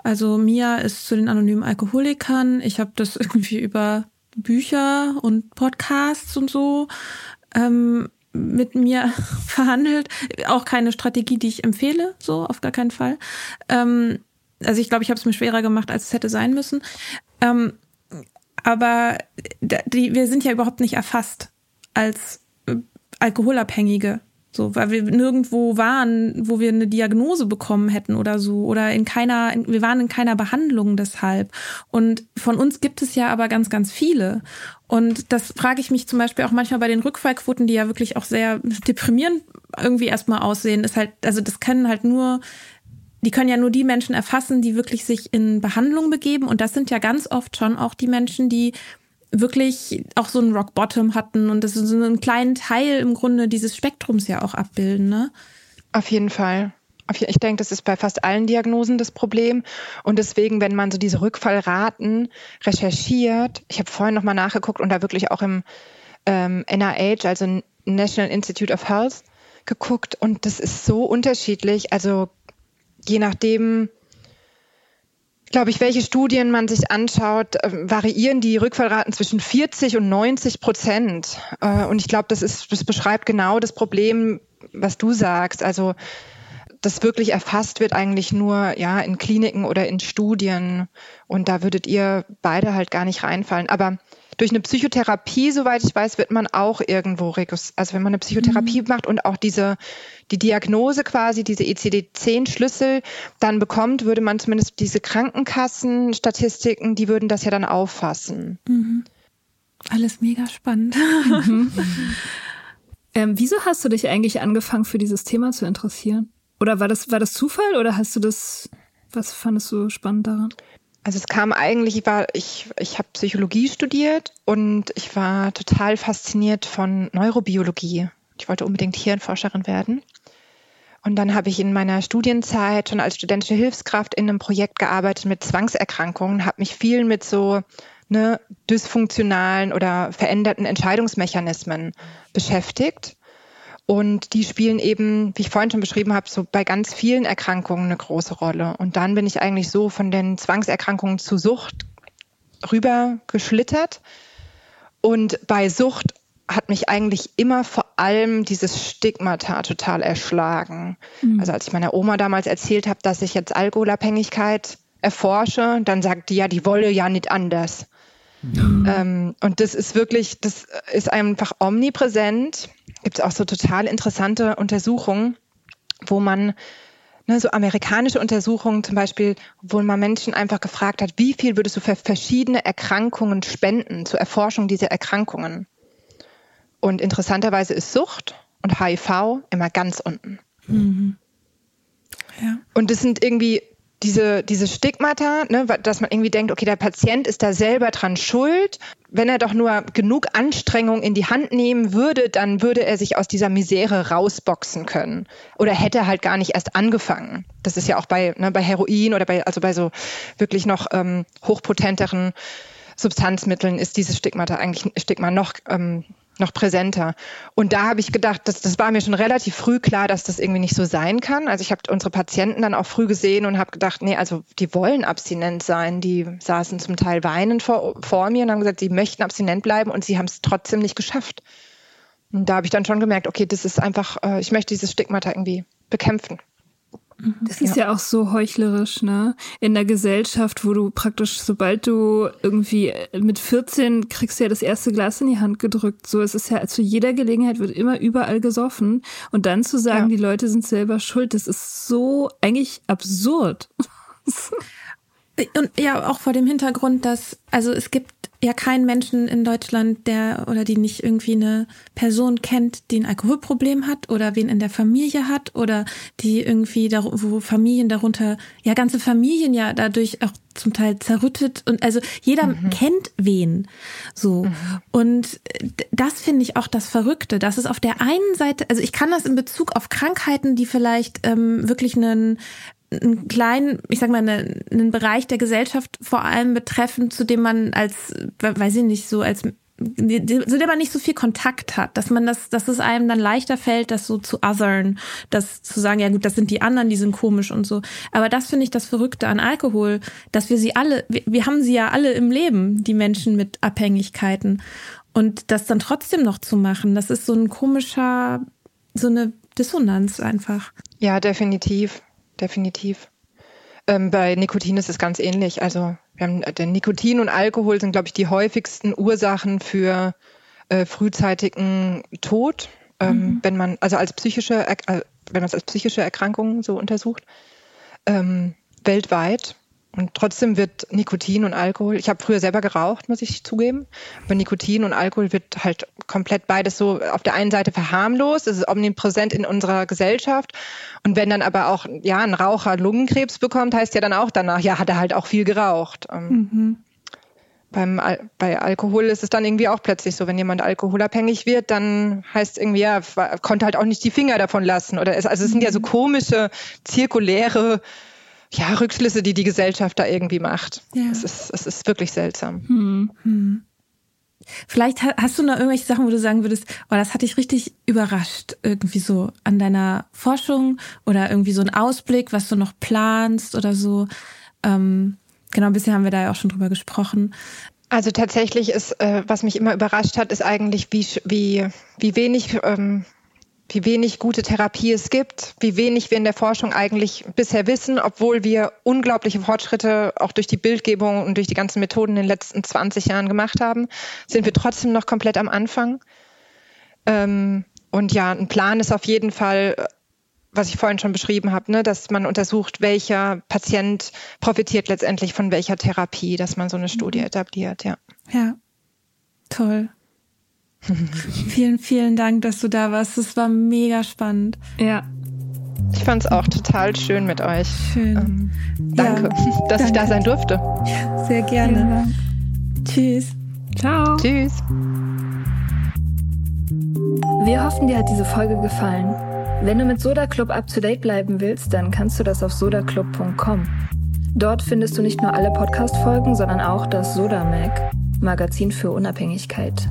Also Mia ist zu den anonymen Alkoholikern. Ich habe das [laughs] irgendwie über Bücher und Podcasts und so ähm, mit mir [laughs] verhandelt. Auch keine Strategie, die ich empfehle, so auf gar keinen Fall. Ähm, also ich glaube, ich habe es mir schwerer gemacht, als es hätte sein müssen. Ähm, aber die, wir sind ja überhaupt nicht erfasst als äh, Alkoholabhängige. So, weil wir nirgendwo waren, wo wir eine Diagnose bekommen hätten oder so. Oder in keiner, wir waren in keiner Behandlung deshalb. Und von uns gibt es ja aber ganz, ganz viele. Und das frage ich mich zum Beispiel auch manchmal bei den Rückfallquoten, die ja wirklich auch sehr deprimierend irgendwie erstmal aussehen, ist halt, also das können halt nur die können ja nur die Menschen erfassen, die wirklich sich in Behandlung begeben. Und das sind ja ganz oft schon auch die Menschen, die wirklich auch so einen Rock Bottom hatten und das ist so einen kleinen Teil im Grunde dieses Spektrums ja auch abbilden, ne? Auf jeden Fall. Ich denke, das ist bei fast allen Diagnosen das Problem. Und deswegen, wenn man so diese Rückfallraten recherchiert, ich habe vorhin nochmal nachgeguckt und da wirklich auch im ähm, NIH, also National Institute of Health, geguckt und das ist so unterschiedlich. Also je nachdem, glaube ich, welche Studien man sich anschaut, äh, variieren die Rückfallraten zwischen 40 und 90 Prozent. Äh, und ich glaube, das ist, das beschreibt genau das Problem, was du sagst. Also, das wirklich erfasst wird eigentlich nur, ja, in Kliniken oder in Studien. Und da würdet ihr beide halt gar nicht reinfallen. Aber Durch eine Psychotherapie, soweit ich weiß, wird man auch irgendwo, also wenn man eine Psychotherapie mhm. macht und auch diese, die Diagnose quasi, diese ECD-10-Schlüssel dann bekommt, würde man zumindest diese Krankenkassenstatistiken, die würden das ja dann auffassen. Mhm. Alles mega spannend. Mhm. [laughs] ähm, wieso hast du dich eigentlich angefangen, für dieses Thema zu interessieren? Oder war das, war das Zufall oder hast du das, was fandest du spannend daran? Also es kam eigentlich, ich war, ich, ich habe Psychologie studiert und ich war total fasziniert von Neurobiologie. Ich wollte unbedingt Hirnforscherin werden. Und dann habe ich in meiner Studienzeit schon als studentische Hilfskraft in einem Projekt gearbeitet mit Zwangserkrankungen, habe mich viel mit so ne, dysfunktionalen oder veränderten Entscheidungsmechanismen beschäftigt und die spielen eben, wie ich vorhin schon beschrieben habe, so bei ganz vielen Erkrankungen eine große Rolle. Und dann bin ich eigentlich so von den Zwangserkrankungen zu Sucht rüber geschlittert. Und bei Sucht hat mich eigentlich immer vor allem dieses Stigmata total erschlagen. Mhm. Also als ich meiner Oma damals erzählt habe, dass ich jetzt Alkoholabhängigkeit erforsche, dann sagt die ja, die wolle ja nicht anders. Mhm. Ähm, und das ist wirklich, das ist einfach omnipräsent gibt es auch so total interessante Untersuchungen, wo man ne, so amerikanische Untersuchungen zum Beispiel, wo man Menschen einfach gefragt hat, wie viel würdest du für verschiedene Erkrankungen spenden zur Erforschung dieser Erkrankungen? Und interessanterweise ist Sucht und HIV immer ganz unten. Mhm. Ja. Und das sind irgendwie diese, diese Stigmata, ne, dass man irgendwie denkt, okay, der Patient ist da selber dran schuld. Wenn er doch nur genug Anstrengung in die Hand nehmen würde, dann würde er sich aus dieser Misere rausboxen können. Oder hätte halt gar nicht erst angefangen. Das ist ja auch bei, ne, bei Heroin oder bei, also bei so wirklich noch ähm, hochpotenteren Substanzmitteln ist dieses Stigmata eigentlich Stigma noch ähm, noch präsenter. Und da habe ich gedacht, das, das war mir schon relativ früh klar, dass das irgendwie nicht so sein kann. Also ich habe unsere Patienten dann auch früh gesehen und habe gedacht, nee, also die wollen abstinent sein. Die saßen zum Teil weinend vor, vor mir und haben gesagt, sie möchten abstinent bleiben und sie haben es trotzdem nicht geschafft. Und da habe ich dann schon gemerkt, okay, das ist einfach, äh, ich möchte dieses Stigmata irgendwie bekämpfen. Mhm. Das ist ja. ja auch so heuchlerisch, ne? In der Gesellschaft, wo du praktisch, sobald du irgendwie mit 14 kriegst du ja das erste Glas in die Hand gedrückt. So, es ist ja zu jeder Gelegenheit wird immer überall gesoffen. Und dann zu sagen, ja. die Leute sind selber schuld, das ist so eigentlich absurd. [laughs] Und ja, auch vor dem Hintergrund, dass, also es gibt ja keinen Menschen in Deutschland, der oder die nicht irgendwie eine Person kennt, die ein Alkoholproblem hat oder wen in der Familie hat oder die irgendwie, da, wo Familien darunter, ja, ganze Familien ja dadurch auch zum Teil zerrüttet und also jeder mhm. kennt wen so mhm. und das finde ich auch das Verrückte, dass es auf der einen Seite, also ich kann das in Bezug auf Krankheiten, die vielleicht ähm, wirklich einen einen kleinen, ich sag mal, eine, einen Bereich der Gesellschaft vor allem betreffen, zu dem man als, weiß ich nicht, so als zu dem man nicht so viel Kontakt hat, dass man das, dass es einem dann leichter fällt, das so zu othern, das zu sagen, ja gut, das sind die anderen, die sind komisch und so. Aber das finde ich das Verrückte an Alkohol, dass wir sie alle, wir, wir haben sie ja alle im Leben, die Menschen mit Abhängigkeiten. Und das dann trotzdem noch zu machen, das ist so ein komischer, so eine Dissonanz einfach. Ja, definitiv definitiv. Ähm, bei Nikotin ist es ganz ähnlich. Also wir haben, äh, denn Nikotin und Alkohol sind, glaube ich, die häufigsten Ursachen für äh, frühzeitigen Tod, ähm, mhm. wenn man also als psychische, äh, wenn man es als psychische Erkrankung so untersucht, ähm, weltweit. Und trotzdem wird Nikotin und Alkohol, ich habe früher selber geraucht, muss ich zugeben, aber Nikotin und Alkohol wird halt komplett beides so auf der einen Seite verharmlost, es ist omnipräsent in unserer Gesellschaft. Und wenn dann aber auch ja ein Raucher Lungenkrebs bekommt, heißt ja dann auch danach, ja, hat er halt auch viel geraucht. Ähm, mhm. Beim Al bei Alkohol ist es dann irgendwie auch plötzlich so, wenn jemand alkoholabhängig wird, dann heißt irgendwie, ja, konnte halt auch nicht die Finger davon lassen. Oder es, also es sind ja so komische, zirkuläre ja, Rückschlüsse, die die Gesellschaft da irgendwie macht. Ja. Es, ist, es ist wirklich seltsam. Hm. Hm. Vielleicht hast du noch irgendwelche Sachen, wo du sagen würdest, oh, das hat dich richtig überrascht, irgendwie so an deiner Forschung oder irgendwie so ein Ausblick, was du noch planst oder so. Ähm, genau, bisher haben wir da ja auch schon drüber gesprochen. Also tatsächlich ist, äh, was mich immer überrascht hat, ist eigentlich, wie, wie, wie wenig ähm, wie wenig gute Therapie es gibt, wie wenig wir in der Forschung eigentlich bisher wissen, obwohl wir unglaubliche Fortschritte auch durch die Bildgebung und durch die ganzen Methoden in den letzten 20 Jahren gemacht haben, sind wir trotzdem noch komplett am Anfang. Ähm, und ja, ein Plan ist auf jeden Fall, was ich vorhin schon beschrieben habe, ne, dass man untersucht, welcher Patient profitiert letztendlich von welcher Therapie, dass man so eine Studie mhm. etabliert, ja. Ja, toll. [laughs] vielen, vielen Dank, dass du da warst. Das war mega spannend. Ja. Ich fand es auch total schön mit euch. Schön. Ähm, danke, ja, dass danke. ich da sein durfte. Ja, sehr gerne. Tschüss. Ciao. Tschüss. Wir hoffen, dir hat diese Folge gefallen. Wenn du mit Soda Club up to date bleiben willst, dann kannst du das auf sodaclub.com. Dort findest du nicht nur alle Podcast-Folgen, sondern auch das Soda Mag, Magazin für Unabhängigkeit.